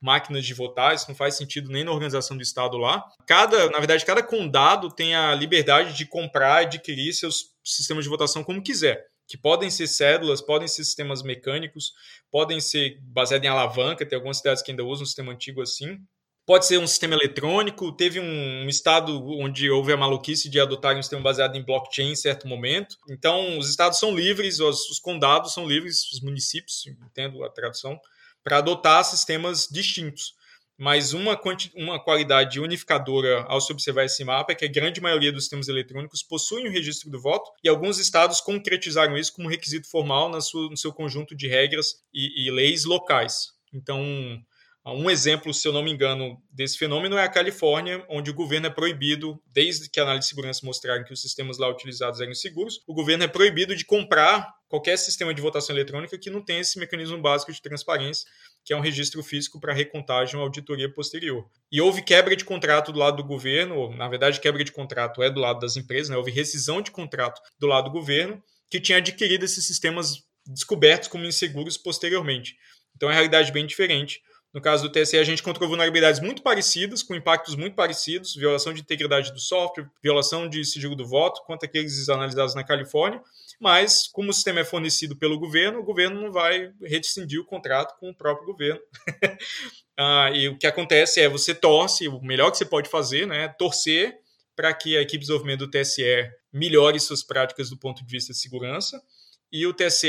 máquinas de votar, isso não faz sentido nem na organização do Estado lá. Cada, na verdade, cada condado tem a liberdade de comprar e adquirir seus sistemas de votação como quiser, que podem ser cédulas, podem ser sistemas mecânicos, podem ser baseados em alavanca, tem algumas cidades que ainda usam um sistema antigo assim. Pode ser um sistema eletrônico. Teve um, estado onde houve a maluquice de adotar um sistema baseado em blockchain em certo momento. Então, os estados são livres, os, os condados são livres, os municípios, entendo a tradução, para adotar sistemas distintos. Mas uma, uma qualidade unificadora ao se observar esse mapa é que a grande maioria dos sistemas eletrônicos possuem o registro do voto e alguns estados concretizaram isso como requisito formal na sua, no seu conjunto de regras e, e leis locais. Então, um exemplo, se eu não me engano, desse fenômeno é a Califórnia, onde o governo é proibido, desde que a análise de segurança mostraram que os sistemas lá utilizados eram seguros, o governo é proibido de comprar qualquer sistema de votação eletrônica que não tenha esse mecanismo básico de transparência, que é um registro físico para recontagem ou auditoria posterior. E houve quebra de contrato do lado do governo, ou, na verdade, quebra de contrato é do lado das empresas, né? houve rescisão de contrato do lado do governo, que tinha adquirido esses sistemas descobertos como inseguros posteriormente. Então é uma realidade bem diferente. No caso do TSE, a gente encontrou vulnerabilidades muito parecidas, com impactos muito parecidos, violação de integridade do software, violação de sigilo do voto, quanto aqueles analisados na Califórnia, mas como o sistema é fornecido pelo governo, o governo não vai rescindir o contrato com o próprio governo. (laughs) ah, e o que acontece é você torce, o melhor que você pode fazer né, é torcer para que a equipe de desenvolvimento do TSE melhore suas práticas do ponto de vista de segurança, e o TSE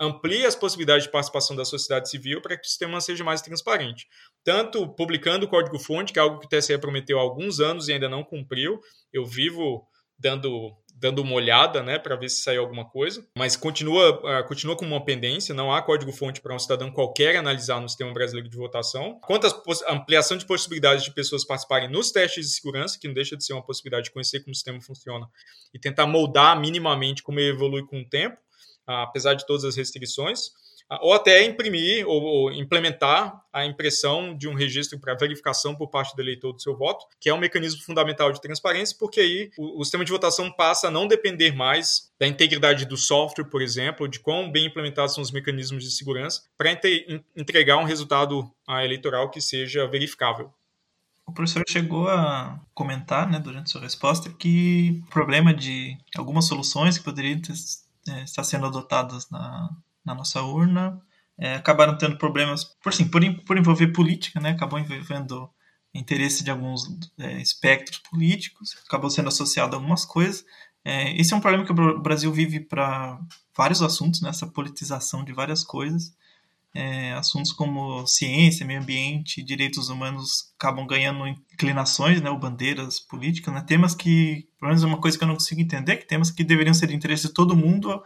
amplia as possibilidades de participação da sociedade civil para que o sistema seja mais transparente. Tanto publicando o código-fonte, que é algo que o TSE prometeu há alguns anos e ainda não cumpriu. Eu vivo dando dando uma olhada, né, para ver se saiu alguma coisa, mas continua, uh, continua com uma pendência, não há código-fonte para um cidadão qualquer analisar no sistema brasileiro de votação. Quanto à ampliação de possibilidades de pessoas participarem nos testes de segurança, que não deixa de ser uma possibilidade de conhecer como o sistema funciona e tentar moldar minimamente como ele evolui com o tempo, apesar de todas as restrições, ou até imprimir ou, implementar a impressão de um registro para verificação por parte do eleitor do seu voto, que é um mecanismo fundamental de transparência, porque aí o, o sistema de votação passa a não depender mais da integridade do software, por exemplo, de quão bem implementados são os mecanismos de segurança, para entregar um resultado eleitoral que seja verificável. O professor chegou a comentar, né, durante sua resposta, que o problema de algumas soluções que poderiam ter é, está sendo adotadas na, na nossa urna é, acabaram tendo problemas por, sim, por, por envolver política, né? acabou envolvendo interesse de alguns é, espectros políticos, acabou sendo associado a algumas coisas. É, esse é um problema que o Brasil vive para vários assuntos, né? politização de várias coisas. É, assuntos como ciência, meio ambiente, direitos humanos acabam ganhando inclinações, né, ou bandeiras políticas, né, temas que, pelo menos uma coisa que eu não consigo entender, que temas que deveriam ser de interesse de todo mundo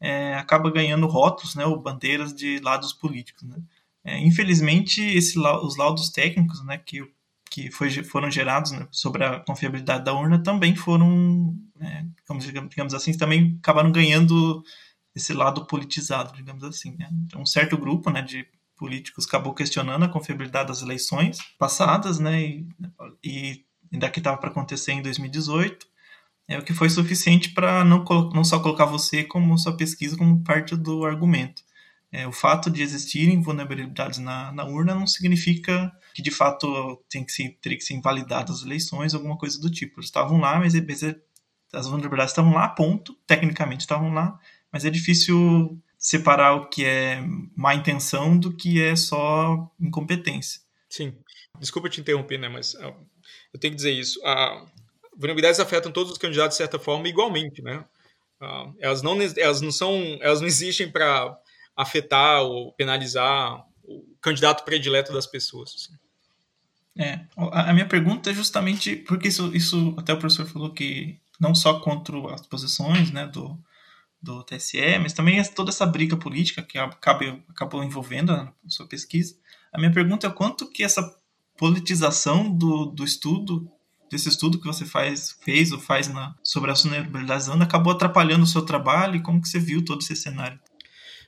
é, acaba ganhando rótulos, né, ou bandeiras de lados políticos. Né. É, infelizmente, esse, os laudos técnicos, né, que, que foi, foram gerados né, sobre a confiabilidade da urna também foram, é, digamos assim, também acabaram ganhando esse lado politizado, digamos assim. Né? Então, um certo grupo né, de políticos acabou questionando a confiabilidade das eleições passadas, né, e, e ainda que estava para acontecer em 2018, é o que foi suficiente para não, não só colocar você como sua pesquisa como parte do argumento. É, o fato de existirem vulnerabilidades na, na, urna não significa que de fato tem que ser, teria que ser invalidadas as eleições, alguma coisa do tipo. Eles estavam lá, mas as vulnerabilidades estavam lá, ponto. Tecnicamente estavam lá, mas é difícil separar o que é má intenção do que é só incompetência. Sim. Desculpa te interromper, né, mas ah, eu tenho que dizer isso. A vulnerabilidades afetam todos os candidatos de certa forma igualmente, né? Ah, elas não elas não são elas não existem para afetar ou penalizar o candidato predileto das pessoas. Assim. É, a minha pergunta é justamente porque isso, isso até o professor falou que não só contra as posições, né, do do TSE, mas também toda essa briga política que acaba, acabou envolvendo a sua pesquisa. A minha pergunta é quanto que essa politização do, do estudo, desse estudo que você faz, fez ou faz na, sobre a vulnerabilização, acabou atrapalhando o seu trabalho e como que você viu todo esse cenário?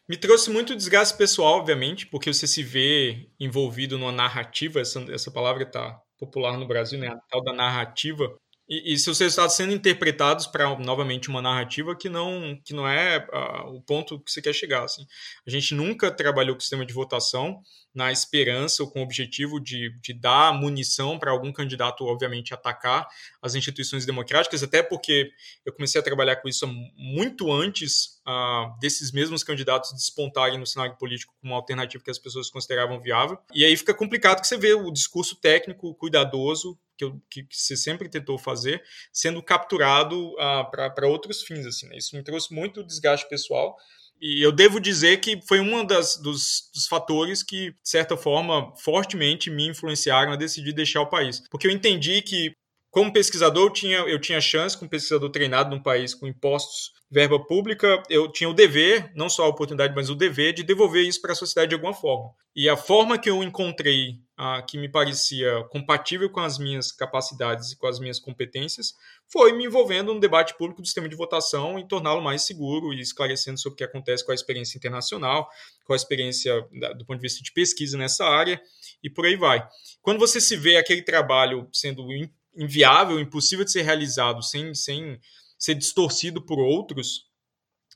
Me trouxe muito desgaste pessoal, obviamente, porque você se vê envolvido numa narrativa, essa, essa palavra está popular no Brasil, né? A tal da narrativa e, e seus resultados sendo interpretados para novamente uma narrativa que não que não é uh, o ponto que você quer chegar assim. a gente nunca trabalhou com sistema de votação na esperança ou com o objetivo de, de dar munição para algum candidato obviamente atacar as instituições democráticas até porque eu comecei a trabalhar com isso muito antes uh, desses mesmos candidatos despontarem no cenário político como uma alternativa que as pessoas consideravam viável e aí fica complicado que você vê o discurso técnico cuidadoso que, eu, que, que você sempre tentou fazer, sendo capturado uh, para outros fins. Assim, né? Isso me trouxe muito desgaste pessoal. E eu devo dizer que foi um dos, dos, fatores que, de certa forma, fortemente me influenciaram a decidir deixar o país. Porque eu entendi que, como pesquisador, eu tinha, eu tinha chance, como pesquisador treinado num país com impostos verba pública, eu tinha o dever, não só a oportunidade, mas o dever de devolver isso para a sociedade de alguma forma. E a forma que eu encontrei ah, que me parecia compatível com as minhas capacidades e com as minhas competências foi me envolvendo no debate público do sistema de votação e torná-lo mais seguro e esclarecendo sobre o que acontece com a experiência internacional, com a experiência da, do ponto de vista de pesquisa nessa área e por aí vai. Quando você se vê aquele trabalho sendo inviável, impossível de ser realizado sem, sem ser distorcido por outros,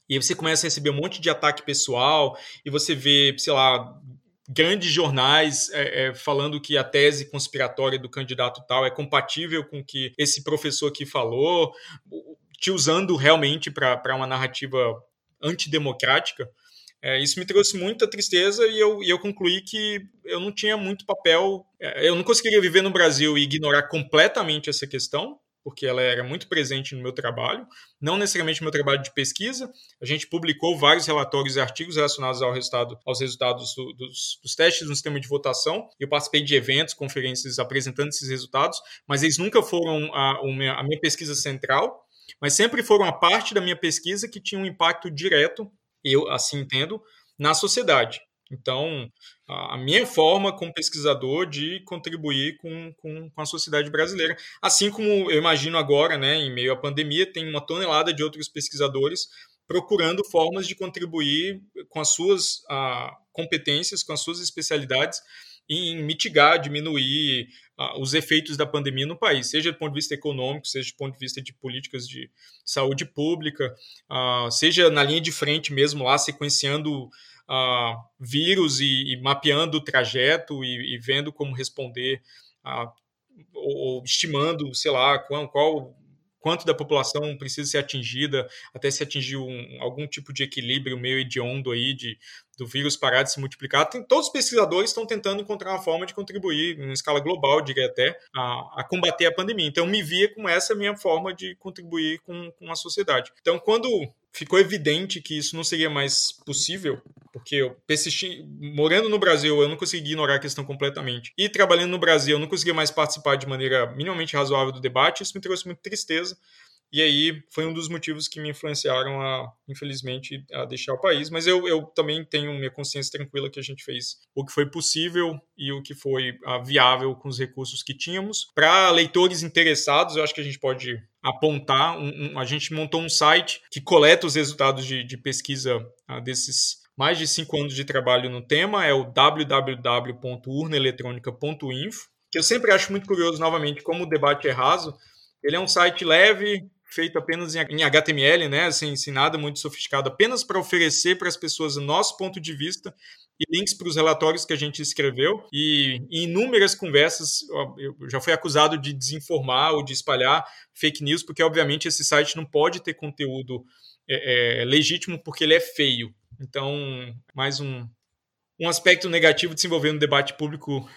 e aí você começa a receber um monte de ataque pessoal, e você vê, sei lá, grandes jornais é, é, falando que a tese conspiratória do candidato tal é compatível com o que esse professor aqui falou, te usando realmente para uma narrativa antidemocrática. É, isso me trouxe muita tristeza e eu, e eu concluí que eu não tinha muito papel, é, eu não conseguiria viver no Brasil e ignorar completamente essa questão, porque ela era muito presente no meu trabalho, não necessariamente no meu trabalho de pesquisa. A gente publicou vários relatórios e artigos relacionados ao resultado, aos resultados do, dos, dos, testes no sistema de votação. Eu participei de eventos, conferências apresentando esses resultados, mas eles nunca foram a, a, minha, pesquisa central, mas sempre foram a parte da minha pesquisa que tinha um impacto direto, eu assim entendo, na sociedade. Então, a minha forma como pesquisador de contribuir com, com, com, a sociedade brasileira. Assim como eu imagino agora, né, em meio à pandemia, tem uma tonelada de outros pesquisadores procurando formas de contribuir com as suas ah, competências, com as suas especialidades, em mitigar, diminuir ah, os efeitos da pandemia no país, seja do ponto de vista econômico, seja do ponto de vista de políticas de saúde pública, ah, seja na linha de frente mesmo, lá sequenciando uh, vírus e, mapeando o trajeto e, vendo como responder, ou, estimando, sei lá, qual, qual, quanto da população precisa ser atingida até se atingir um, algum tipo de equilíbrio meio hediondo aí de do vírus parar de se multiplicar. Tem, todos os pesquisadores estão tentando encontrar uma forma de contribuir, em escala global, diria até, a, a, combater a pandemia. Então, me via com essa minha forma de contribuir com, com a sociedade. Então, quando ficou evidente que isso não seria mais possível, porque eu persisti, morando no Brasil, eu não consegui ignorar a questão completamente. E trabalhando no Brasil, eu não conseguia mais participar de maneira minimamente razoável do debate, isso me trouxe muita tristeza. E aí foi um dos motivos que me influenciaram a, infelizmente, a deixar o país. Mas eu, eu também tenho minha consciência tranquila que a gente fez o que foi possível e o que foi uh, viável com os recursos que tínhamos. Para leitores interessados, eu acho que a gente pode apontar. Um, um, a gente montou um site que coleta os resultados de, de pesquisa uh, desses mais de cinco anos de trabalho no tema. É o www.urnaeletronica.info. Que eu sempre acho muito curioso, novamente, como o debate é raso. Ele é um site leve, feito apenas em HTML, né, sem, sem nada muito sofisticado, apenas para oferecer para as pessoas o nosso ponto de vista e links para os relatórios que a gente escreveu. E em inúmeras conversas eu já fui acusado de desinformar ou de espalhar fake news, porque obviamente esse site não pode ter conteúdo é, é, legítimo porque ele é feio. Então, mais um, um aspecto negativo de se envolver no debate público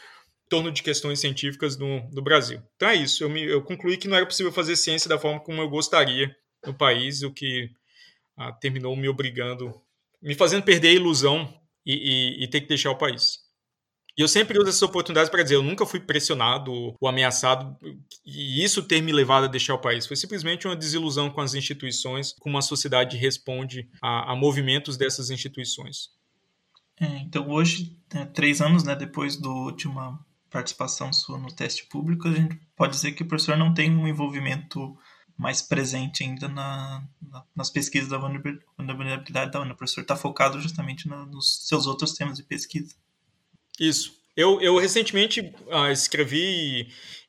torno de questões científicas no Brasil. Então é isso, eu, me, eu concluí que não era possível fazer ciência da forma como eu gostaria no país, o que ah, terminou me obrigando, me fazendo perder a ilusão e, e, e ter que deixar o país. E eu sempre uso essas oportunidades para dizer, eu nunca fui pressionado ou ameaçado, e isso ter me levado a deixar o país. Foi simplesmente uma desilusão com as instituições, como a sociedade responde a, a movimentos dessas instituições. É, então hoje, né, três anos né, depois do última participação sua no teste público, a gente pode dizer que o professor não tem um envolvimento mais presente ainda na, na, nas pesquisas da vulnerabilidade da UNA. O professor está focado justamente no, nos seus outros temas de pesquisa. Isso. Eu, eu recentemente uh, escrevi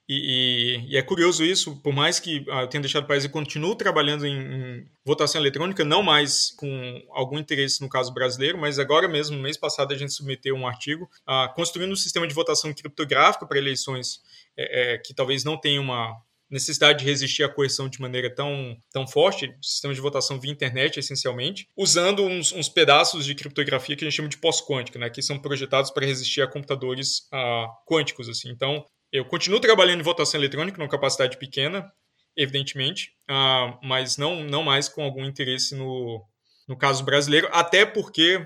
e, e, e, é curioso isso, por mais que ah, eu tenha deixado o país e continuo trabalhando em, em, votação eletrônica, não mais com algum interesse no caso brasileiro, mas agora mesmo, mês passado, a gente submeteu um artigo ah, construindo um sistema de votação criptográfico para eleições é, é, que talvez não tenha uma necessidade de resistir à coerção de maneira tão, tão forte, sistema de votação via internet, essencialmente, usando uns, uns pedaços de criptografia que a gente chama de pós-quântica, né, que são projetados para resistir a computadores ah, quânticos. Assim. Então, eu continuo trabalhando em votação eletrônica, numa capacidade pequena, evidentemente, uh, mas não, não mais com algum interesse no, no caso brasileiro, até porque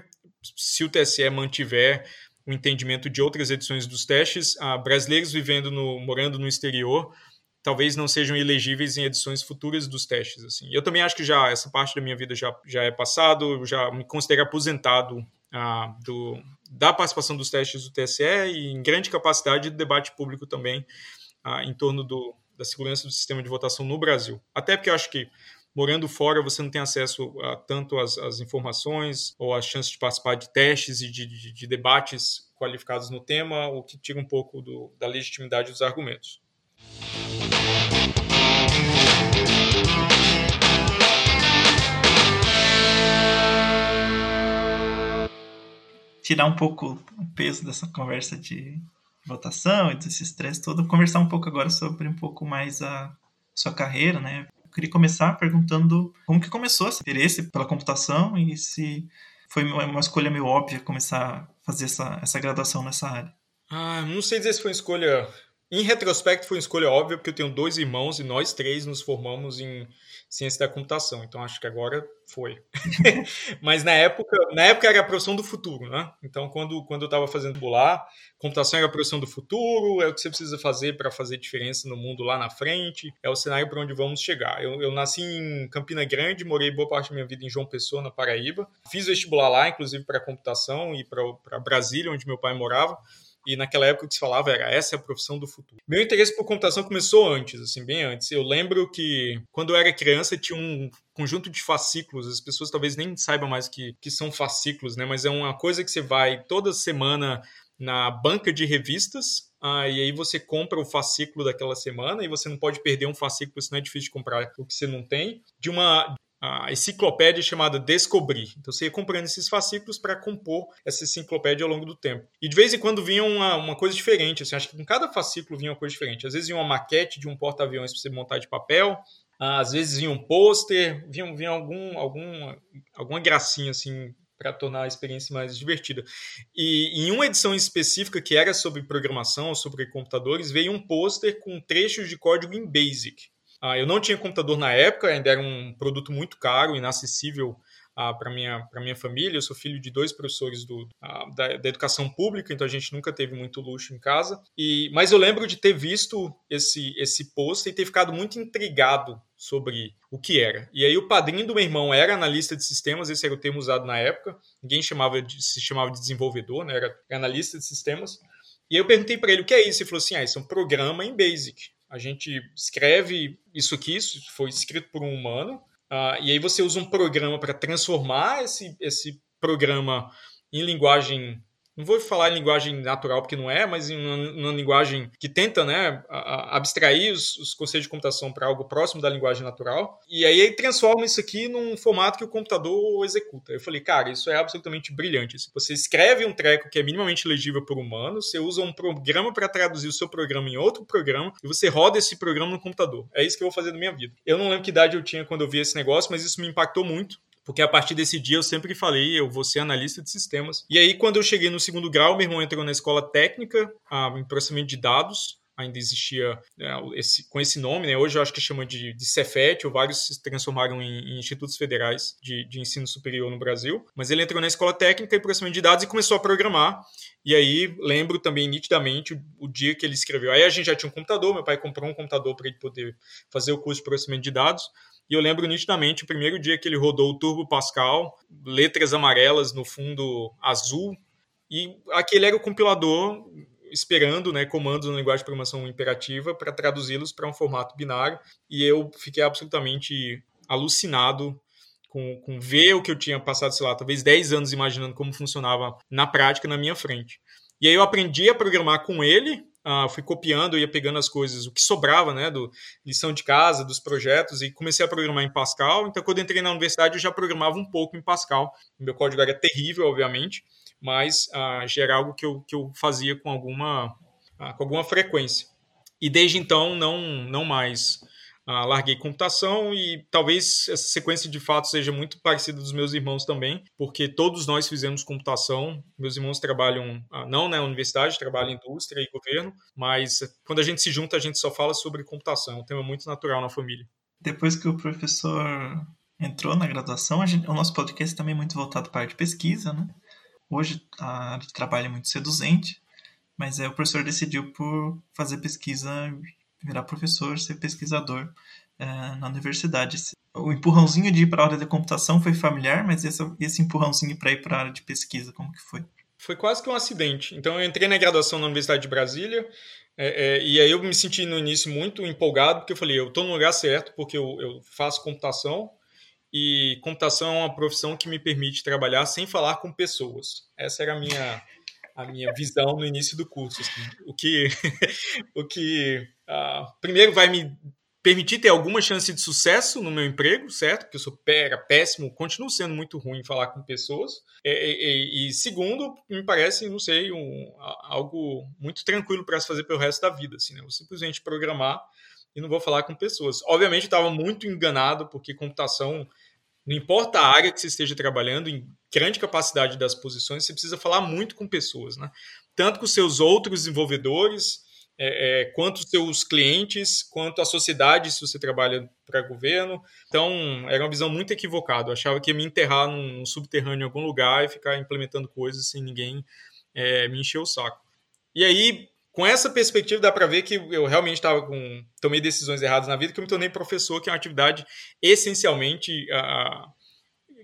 se o TSE mantiver o entendimento de outras edições dos testes, uh, brasileiros vivendo no, morando no exterior talvez não sejam elegíveis em edições futuras dos testes. Assim. Eu também acho que já essa parte da minha vida já, já é passado, eu já me considero aposentado uh, do, da participação dos testes do TSE e em grande capacidade de debate público também ah, em torno do, da segurança do sistema de votação no Brasil. Até porque eu acho que morando fora você não tem acesso a tanto às, às informações ou às chances de participar de testes e de, de, de, debates qualificados no tema, o que tira um pouco do, da legitimidade dos argumentos. Tirar um pouco o peso dessa conversa de votação e desse estresse todo, conversar um pouco agora sobre um pouco mais a sua carreira, né? Eu queria começar perguntando como que começou esse interesse pela computação e se foi uma escolha meio óbvia começar a fazer essa, essa graduação nessa área. Ah, não sei dizer se foi uma escolha. Em retrospecto, foi uma escolha óbvia, porque eu tenho dois irmãos e nós três nos formamos em ciência da computação. Então acho que agora foi. (laughs) Mas na época, na época era a profissão do futuro, né? Então quando, quando eu estava fazendo bular, computação era a profissão do futuro, é o que você precisa fazer para fazer diferença no mundo lá na frente, é o cenário para onde vamos chegar. Eu, eu nasci em Campina Grande, morei boa parte da minha vida em João Pessoa, na Paraíba. Fiz vestibular lá, inclusive para computação e para Brasília, onde meu pai morava. E naquela época o que se falava era essa é a profissão do futuro. Meu interesse por computação começou antes, assim, bem antes. Eu lembro que quando eu era criança tinha um conjunto de fascículos. As pessoas talvez nem saibam mais que, que são fascículos, né? Mas é uma coisa que você vai toda semana na banca de revistas, ah, e aí você compra o fascículo daquela semana e você não pode perder um fascículo, senão é difícil de comprar o que você não tem. De uma a enciclopédia chamada Descobrir. Então você ia comprando esses fascículos para compor essa enciclopédia ao longo do tempo. E de vez em quando vinha uma, uma coisa diferente. Assim, acho que com cada fascículo vinha uma coisa diferente. Às vezes vinha uma maquete de um porta-aviões para você montar de papel. Às vezes vinha um pôster, vinha, vinha algum, algum, alguma gracinha assim para tornar a experiência mais divertida. E em uma edição específica que era sobre programação, sobre computadores, veio um pôster com trechos de código em BASIC. Ah, eu não tinha computador na época, ainda era um produto muito caro, inacessível ah, para minha minha família. Eu sou filho de dois professores do, ah, da, da, educação pública, então a gente nunca teve muito luxo em casa. E mas eu lembro de ter visto esse esse post e ter ficado muito intrigado sobre o que era. E aí o padrinho do meu irmão era analista de sistemas, esse era o termo usado na época. Ninguém chamava de, se chamava de desenvolvedor, né? Era analista de sistemas. E eu perguntei para ele o que é isso. Ele falou assim: ah, isso é um programa em Basic. A gente escreve isso aqui, isso foi escrito por um humano, uh, e aí você usa um programa para transformar esse, esse programa em linguagem não vou falar em linguagem natural porque não é, mas em uma, uma linguagem que tenta né, abstrair os, os, conceitos de computação para algo próximo da linguagem natural. E aí ele transforma isso aqui num formato que o computador executa. Eu falei, cara, isso é absolutamente brilhante. Você escreve um treco que é minimamente legível por humano, você usa um programa para traduzir o seu programa em outro programa e você roda esse programa no computador. É isso que eu vou fazer na minha vida. Eu não lembro que idade eu tinha quando eu vi esse negócio, mas isso me impactou muito porque a partir desse dia eu sempre falei, eu vou ser analista de sistemas. E aí, quando eu cheguei no segundo grau, meu irmão entrou na escola técnica ah, em processamento de dados. Ainda existia é, esse, com esse nome, né? Hoje eu acho que chama de, de Cefet, ou vários se transformaram em, em institutos federais de, de, ensino superior no Brasil. Mas ele entrou na escola técnica em processamento de dados e começou a programar. E aí lembro também nitidamente o, o, dia que ele escreveu. Aí a gente já tinha um computador, meu pai comprou um computador para ele poder fazer o curso de processamento de dados. E eu lembro nitidamente o primeiro dia que ele rodou o Turbo Pascal, letras amarelas no fundo azul, e aquele era o compilador esperando né, comandos na linguagem de programação imperativa para traduzi-los para um formato binário. E eu fiquei absolutamente alucinado com, com ver o que eu tinha passado, sei lá, talvez 10 anos imaginando como funcionava na prática na minha frente. E aí eu aprendi a programar com ele, uh, fui copiando, ia pegando as coisas, o que sobrava, né, do lição de casa, dos projetos, e comecei a programar em Pascal. Então, quando entrei na universidade, eu já programava um pouco em Pascal. Meu código era terrível, obviamente, mas uh, já era algo que eu, que eu fazia com alguma, uh, com alguma frequência. E desde então, não, não mais. Uh, larguei computação e talvez essa sequência de fatos seja muito parecida dos meus irmãos também, porque todos nós fizemos computação. Meus irmãos trabalham, uh, não na universidade, trabalham em indústria e governo, mas quando a gente se junta, a gente só fala sobre computação. É um tema muito natural na família. Depois que o professor entrou na graduação, gente, o nosso podcast também é muito voltado para a área de pesquisa, né? Hoje a área de trabalho é muito seduzente, mas é, o professor decidiu por fazer pesquisa virar professor, ser pesquisador é, na universidade. O empurrãozinho de ir para a área da computação foi familiar, mas esse, esse empurrãozinho para ir para a área de pesquisa, como que foi? Foi quase que um acidente. Então eu entrei na graduação na Universidade de Brasília, é, é, e aí eu me senti no início muito empolgado, porque eu falei, eu estou no lugar certo, porque eu, eu, faço computação, e computação é uma profissão que me permite trabalhar sem falar com pessoas. Essa era a minha, a minha visão no início do curso. Assim. O que, (laughs) o que uh, primeiro vai me permitir ter alguma chance de sucesso no meu emprego, certo? Porque eu sou pega, péssimo, continuo sendo muito ruim em falar com pessoas. E, e, e segundo, me parece, não sei, um, algo muito tranquilo para se fazer pelo resto da vida. Assim, né? Eu simplesmente programar e não vou falar com pessoas. Obviamente, eu estava muito enganado, porque computação, não importa a área que você esteja trabalhando, em grande capacidade das posições, você precisa falar muito com pessoas, né? Tanto com seus outros desenvolvedores, é, é, quanto seus clientes, quanto a sociedade, se você trabalha para governo. Então, era uma visão muito equivocada. Eu achava que ia me enterrar num, subterrâneo em algum lugar e ficar implementando coisas sem ninguém é, me encher o saco. E aí, com essa perspectiva, dá para ver que eu realmente estava com tomei decisões erradas na vida, que eu me tornei professor, que é uma atividade essencialmente a,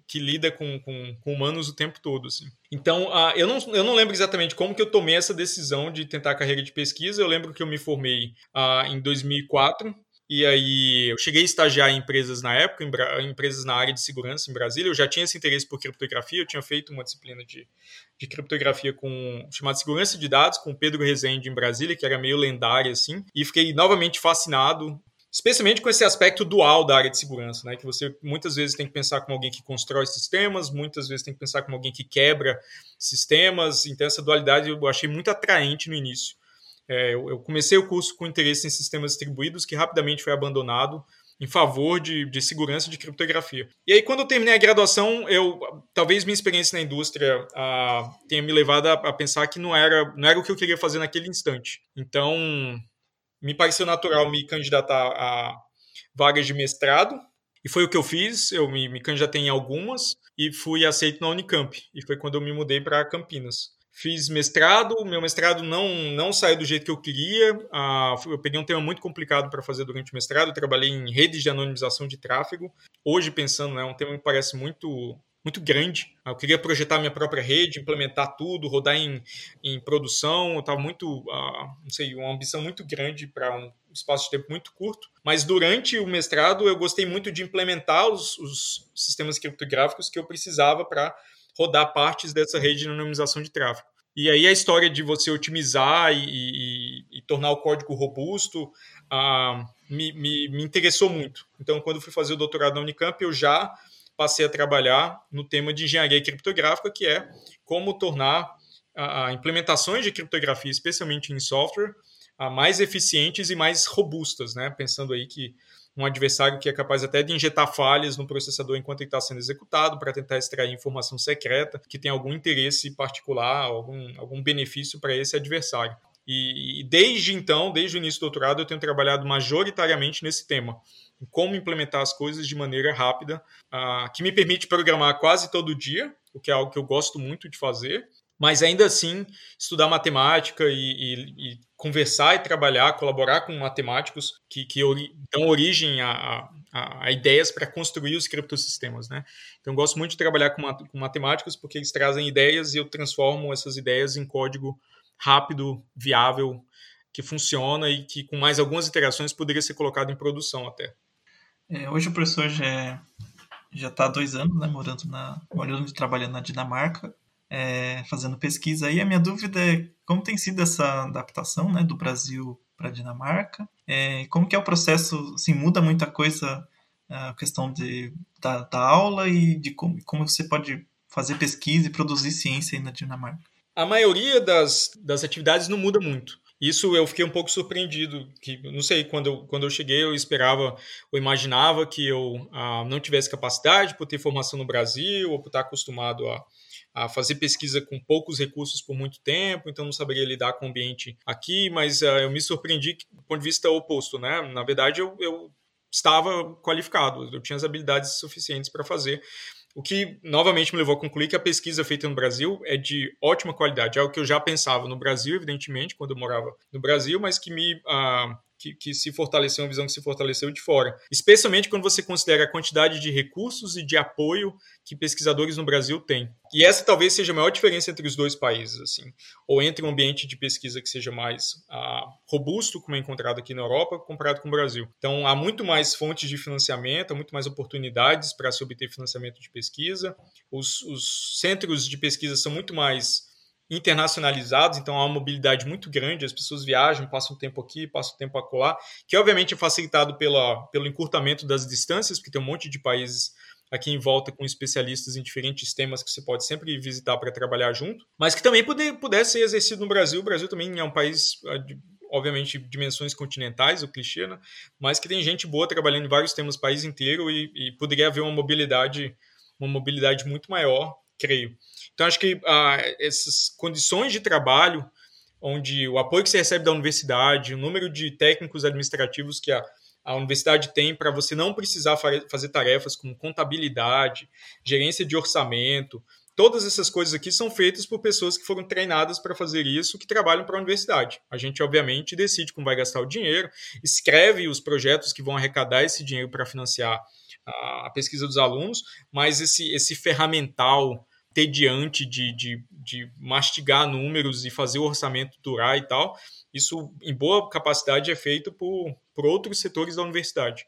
que lida com, com, com, humanos o tempo todo. Assim. Então, uh, eu, não, eu não lembro exatamente como que eu tomei essa decisão de tentar a carreira de pesquisa. Eu lembro que eu me formei uh, em 2004. E aí eu cheguei a estagiar em empresas na época, em, em, empresas na área de segurança em Brasília. Eu já tinha esse interesse por criptografia, eu tinha feito uma disciplina de, de criptografia com chamada segurança de dados com Pedro Rezende em Brasília, que era meio lendária assim, e fiquei novamente fascinado especialmente com esse aspecto dual da área de segurança, né? Que você muitas vezes tem que pensar como alguém que constrói sistemas, muitas vezes tem que pensar como alguém que quebra sistemas. Então essa dualidade eu achei muito atraente no início. É, eu, comecei o curso com interesse em sistemas distribuídos, que rapidamente foi abandonado em favor de, de segurança de criptografia. E aí, quando eu terminei a graduação, eu talvez minha experiência na indústria ah, tenha me levado a, a, pensar que não era, não era o que eu queria fazer naquele instante. Então, me pareceu natural me candidatar a vagas de mestrado, e foi o que eu fiz. Eu me, me candidatei em algumas e fui aceito na Unicamp. E foi quando eu me mudei para Campinas. Fiz mestrado, meu mestrado não, não saiu do jeito que eu queria. Ah, eu peguei um tema muito complicado para fazer durante o mestrado. Eu trabalhei em redes de anonimização de tráfego. Hoje, pensando, é né, um tema que parece muito muito grande. Eu queria projetar minha própria rede, implementar tudo, rodar em, em produção. Eu estava muito, uh, não sei, uma ambição muito grande para um espaço de tempo muito curto. Mas durante o mestrado eu gostei muito de implementar os, os sistemas criptográficos que eu precisava para rodar partes dessa rede de anonimização de tráfego. E aí a história de você otimizar e, e, e tornar o código robusto uh, me, me, me interessou muito. Então, quando fui fazer o doutorado na Unicamp, eu já passei a trabalhar no tema de engenharia criptográfica, que é como tornar a, implementações de criptografia, especialmente em software, mais eficientes e mais robustas, né? Pensando aí que um adversário que é capaz até de injetar falhas no processador enquanto ele está sendo executado para tentar extrair informação secreta que tem algum interesse particular, algum, algum benefício para esse adversário. E, e, desde então, desde o início do doutorado, eu tenho trabalhado majoritariamente nesse tema como implementar as coisas de maneira rápida, uh, que me permite programar quase todo dia, o que é algo que eu gosto muito de fazer, mas ainda assim estudar matemática e, e, e conversar e trabalhar, colaborar com matemáticos que, que ori dão origem a, a, a ideias para construir os criptossistemas, né? Então gosto muito de trabalhar com, com matemáticos porque eles trazem ideias e eu transformo essas ideias em código rápido, viável, que funciona e que com mais algumas iterações poderia ser colocado em produção até. É, hoje o professor já já está há dois anos, né, morando na morando e trabalhando na Dinamarca, é, fazendo pesquisa. E a minha dúvida é como tem sido essa adaptação né, do Brasil para a Dinamarca? É, como que é o processo? Assim, muda muita coisa a questão de, da, da aula e de como, como você pode fazer pesquisa e produzir ciência aí na Dinamarca? A maioria das, das atividades não muda muito. Isso eu fiquei um pouco surpreendido, que não sei, quando eu, quando eu cheguei eu esperava, ou imaginava que eu ah, não tivesse capacidade por ter formação no Brasil, ou por estar acostumado a, a fazer pesquisa com poucos recursos por muito tempo, então não saberia lidar com o ambiente aqui, mas uh, eu me surpreendi do ponto de vista oposto, né? Na verdade, eu, eu estava qualificado, eu tinha as habilidades suficientes para fazer. O que novamente me levou a concluir que a pesquisa feita no Brasil é de ótima qualidade. É o que eu já pensava no Brasil, evidentemente, quando eu morava no Brasil, mas que me uh, que, que se fortaleceu, uma visão que se fortaleceu de fora. Especialmente quando você considera a quantidade de recursos e de apoio que pesquisadores no Brasil têm. E essa talvez seja a maior diferença entre os dois países, assim, ou entre um ambiente de pesquisa que seja mais ah, robusto, como é encontrado aqui na Europa, comparado com o Brasil. Então, há muito mais fontes de financiamento, há muito mais oportunidades para se obter financiamento de pesquisa. Os, os centros de pesquisa são muito mais internacionalizados, então há uma mobilidade muito grande, as pessoas viajam, passam tempo aqui, passam tempo acolá, que obviamente é facilitado pela, pelo encurtamento das distâncias, porque tem um monte de países aqui em volta com especialistas em diferentes temas que você pode sempre visitar para trabalhar junto, mas que também puder, pudesse ser exercido no Brasil. O Brasil também é um país ah, obviamente, dimensões continentais, o clichê, né? mas que tem gente boa trabalhando em vários temas país inteiro e, e poderia haver uma mobilidade, uma mobilidade muito maior, creio. Então, acho que ah, essas condições de trabalho, onde o apoio que você recebe da universidade, o número de técnicos administrativos que a, a universidade tem para você não precisar fazer tarefas como contabilidade, gerência de orçamento, todas essas coisas aqui são feitas por pessoas que foram treinadas para fazer isso, que trabalham para a universidade. A gente, obviamente, decide como vai gastar o dinheiro, escreve os projetos que vão arrecadar esse dinheiro para financiar a pesquisa dos alunos, mas esse, esse ferramental tediante de, de, de mastigar números e fazer o orçamento durar e tal, isso em boa capacidade é feito por, por outros setores da universidade.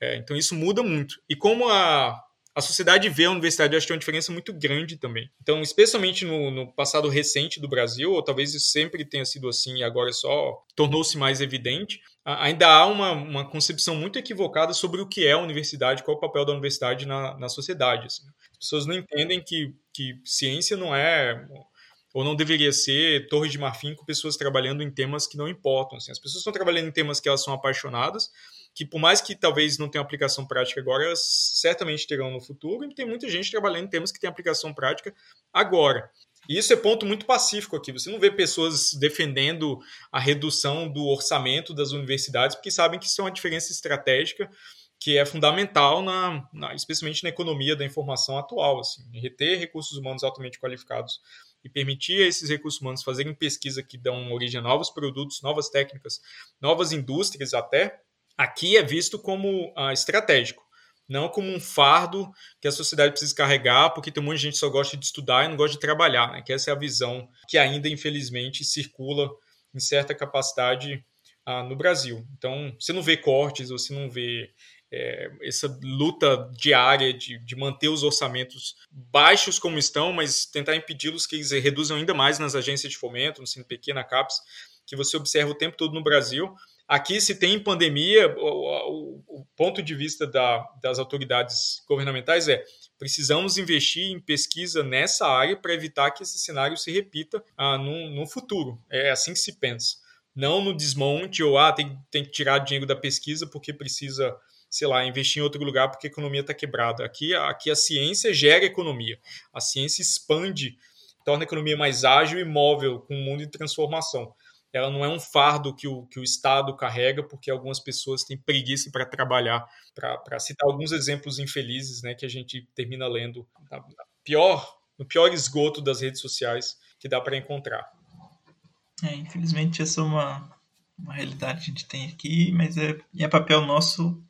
É, então isso muda muito. E como a, a sociedade vê a universidade, acho que tem uma diferença muito grande também. Então, especialmente no, no passado recente do Brasil, ou talvez isso sempre tenha sido assim e agora só tornou-se mais evidente, ainda há uma, uma concepção muito equivocada sobre o que é a universidade, qual é o papel da universidade na, na sociedade. Assim. As pessoas não entendem que, que ciência não é ou não deveria ser torre de marfim com pessoas trabalhando em temas que não importam. Assim. As pessoas estão trabalhando em temas que elas são apaixonadas, que por mais que talvez não tenham aplicação prática agora, elas certamente terão no futuro, e tem muita gente trabalhando em temas que têm aplicação prática agora. E isso é ponto muito pacífico aqui. Você não vê pessoas defendendo a redução do orçamento das universidades, porque sabem que isso é uma diferença estratégica que é fundamental, na, na especialmente na economia da informação atual. Assim, reter recursos humanos altamente qualificados e permitir a esses recursos humanos fazerem pesquisa que dão origem a novos produtos, novas técnicas, novas indústrias até, aqui é visto como uh, estratégico, não como um fardo que a sociedade precisa carregar, porque tem muita gente que só gosta de estudar e não gosta de trabalhar, né? que essa é a visão que ainda, infelizmente, circula em certa capacidade uh, no Brasil. Então, você não vê cortes, você não vê é, essa luta diária de, de, manter os orçamentos baixos como estão, mas tentar impedi-los que eles reduzam ainda mais nas agências de fomento, no CNPq, na CAPES, que você observa o tempo todo no Brasil, Aqui, se tem pandemia, o, o, o ponto de vista da, das autoridades governamentais é precisamos investir em pesquisa nessa área para evitar que esse cenário se repita ah, no, no futuro. É assim que se pensa. Não no desmonte ou ah, tem, tem que tirar dinheiro da pesquisa porque precisa, sei lá, investir em outro lugar porque a economia está quebrada. Aqui, aqui a ciência gera economia. A ciência expande, torna a economia mais ágil e móvel com um mundo em transformação ela não é um fardo que o, que o Estado carrega, porque algumas pessoas têm preguiça para trabalhar. Para citar alguns exemplos infelizes né, que a gente termina lendo na, na pior, no pior esgoto das redes sociais que dá para encontrar. É, infelizmente, essa é uma, uma realidade que a gente tem aqui, mas é, é papel nosso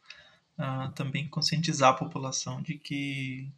uh, também conscientizar a população de que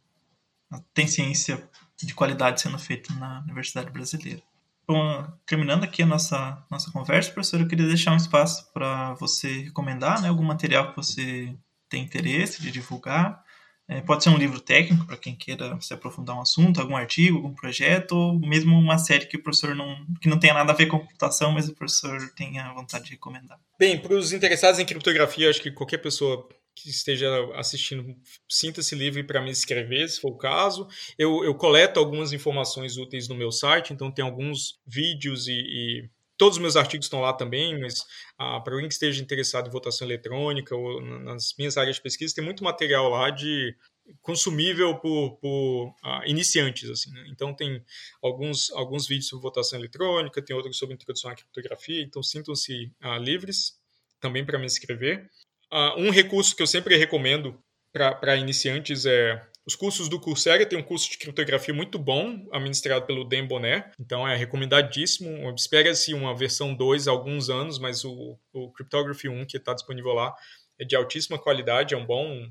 tem ciência de qualidade sendo feita na Universidade Brasileira. Bom, terminando aqui a nossa, nossa conversa, professor, eu queria deixar um espaço para você recomendar né, algum material que você tem interesse de divulgar, É, pode ser um livro técnico para quem queira se aprofundar um assunto, algum artigo, algum projeto, ou mesmo uma série que o professor não que não tenha nada a ver com computação, mas o professor tenha vontade de recomendar. Bem, para os interessados em criptografia, acho que qualquer pessoa que esteja assistindo, sinta-se livre para me escrever, se for o caso. Eu, eu coleto algumas informações úteis no meu site, então tem alguns vídeos e, e todos os meus artigos estão lá também, mas ah, para alguém que esteja interessado em votação eletrônica ou nas minhas áreas de pesquisa, tem muito material lá de consumível por, por ah, iniciantes, assim, né? Então tem alguns, alguns vídeos sobre votação eletrônica, tem outros sobre introdução à criptografia, então sintam-se ah, livres também para me escrever. Uh, um recurso que eu sempre recomendo para iniciantes é os cursos do Coursera tem um curso de criptografia muito bom, administrado pelo Dan Bonner, então é recomendadíssimo. Espera-se uma versão 2 há alguns anos, mas o, o Cryptography 1 que está disponível lá é de altíssima qualidade, é um bom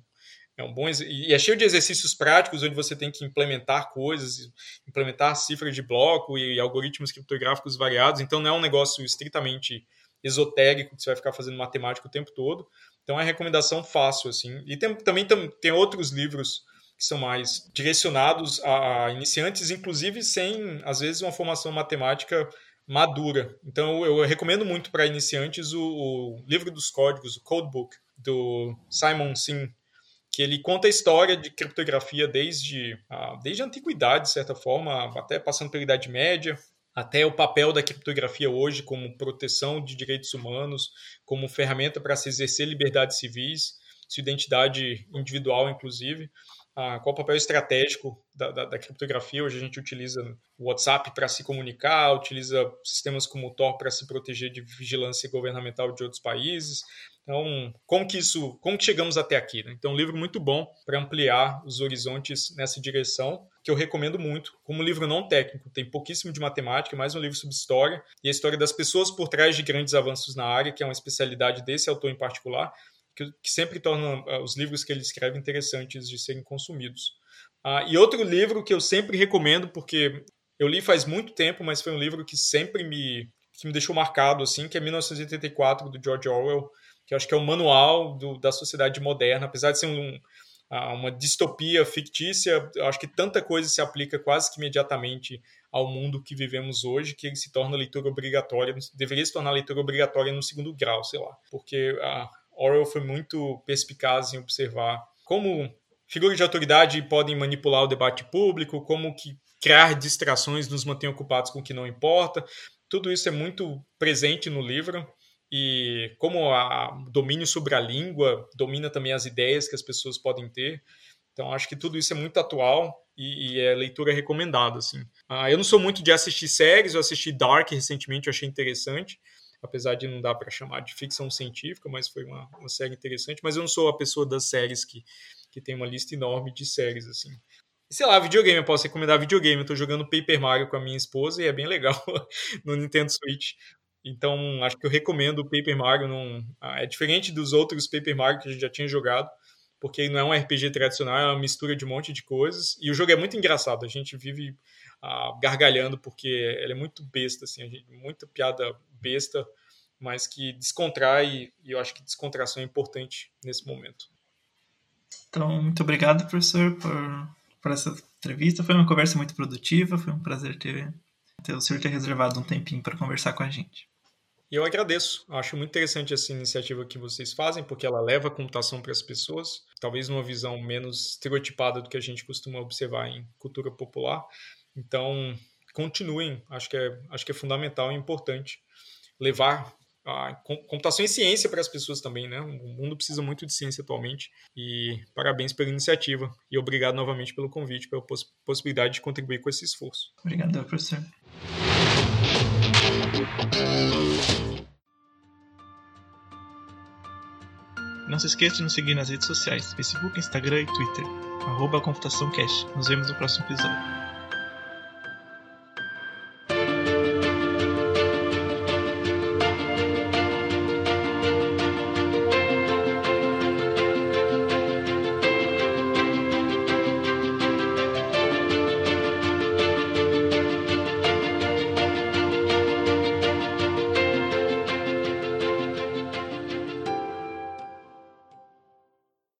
é um bom e é cheio de exercícios práticos onde você tem que implementar coisas, implementar cifras de bloco e algoritmos criptográficos variados. Então não é um negócio estritamente esotérico que você vai ficar fazendo matemática o tempo todo. Então é recomendação fácil, assim. E tem, também tem, tem outros livros que são mais direcionados a, a iniciantes, inclusive sem, às vezes, uma formação matemática madura. Então eu, recomendo muito para iniciantes o, o, livro dos códigos, o Codebook, do Simon Sim, que ele conta a história de criptografia desde a, desde a antiguidade, de certa forma, até passando pela Idade Média, até o papel da criptografia hoje como proteção de direitos humanos, como ferramenta para se exercer liberdades civis, sua identidade individual, inclusive. Ah, qual o papel estratégico da, da, da, criptografia? Hoje a gente utiliza o WhatsApp para se comunicar, utiliza sistemas como o Tor para se proteger de vigilância governamental de outros países. Então, como que isso, como que chegamos até aqui? Né? Então, um livro muito bom para ampliar os horizontes nessa direção, que eu recomendo muito. Como livro não técnico, tem pouquíssimo de matemática, mais um livro sobre história e a história das pessoas por trás de grandes avanços na área, que é uma especialidade desse autor em particular, que, que sempre torna uh, os livros que ele escreve interessantes de serem consumidos. Uh, e outro livro que eu sempre recomendo, porque eu li faz muito tempo, mas foi um livro que sempre me, que me deixou marcado, assim, que é 1984, do George Orwell, que acho que é o manual do, da sociedade moderna, apesar de ser um, uma distopia fictícia, acho que tanta coisa se aplica quase que imediatamente ao mundo que vivemos hoje, que ele se torna leitura obrigatória, deveria se tornar leitura obrigatória no segundo grau, sei lá, porque a Orwell foi muito perspicaz em observar como figuras de autoridade podem manipular o debate público, como que criar distrações nos mantém ocupados com o que não importa. Tudo isso é muito presente no livro e como o domínio sobre a língua domina também as ideias que as pessoas podem ter. Então, acho que tudo isso é muito atual e, e é leitura recomendada. Assim. Ah, eu não sou muito de assistir séries, eu assisti Dark recentemente, eu achei interessante, apesar de não dar para chamar de ficção científica, mas foi uma, uma, série interessante. Mas eu não sou a pessoa das séries que, que tem uma lista enorme de séries. assim. sei lá, videogame, eu posso recomendar videogame. Eu tô jogando Paper Mario com a minha esposa e é bem legal (laughs) no Nintendo Switch. Então, acho que eu recomendo o Paper Mario. Num, ah, é diferente dos outros Paper Mario que a gente já tinha jogado, porque não é um RPG tradicional, é uma mistura de um monte de coisas. E o jogo é muito engraçado. A gente vive ah, gargalhando porque ele é muito besta, assim, gente, muita piada besta, mas que descontrai. E eu acho que descontração é importante nesse momento. Então, muito obrigado, professor, por, por essa entrevista. Foi uma conversa muito produtiva. Foi um prazer ter, ter o senhor ter reservado um tempinho para conversar com a gente. E eu agradeço. Acho muito interessante essa iniciativa que vocês fazem, porque ela leva a computação para as pessoas, talvez numa visão menos estereotipada do que a gente costuma observar em cultura popular. Então, continuem. Acho que é, acho que é fundamental e importante levar a computação e ciência para as pessoas também, né? O mundo precisa muito de ciência atualmente. E parabéns pela iniciativa. E obrigado novamente pelo convite, pela poss possibilidade de contribuir com esse esforço. Obrigado, professor. Não se esqueça de nos seguir nas redes sociais, Facebook, Instagram e Twitter, arroba Computação Cash. Nos vemos no próximo episódio.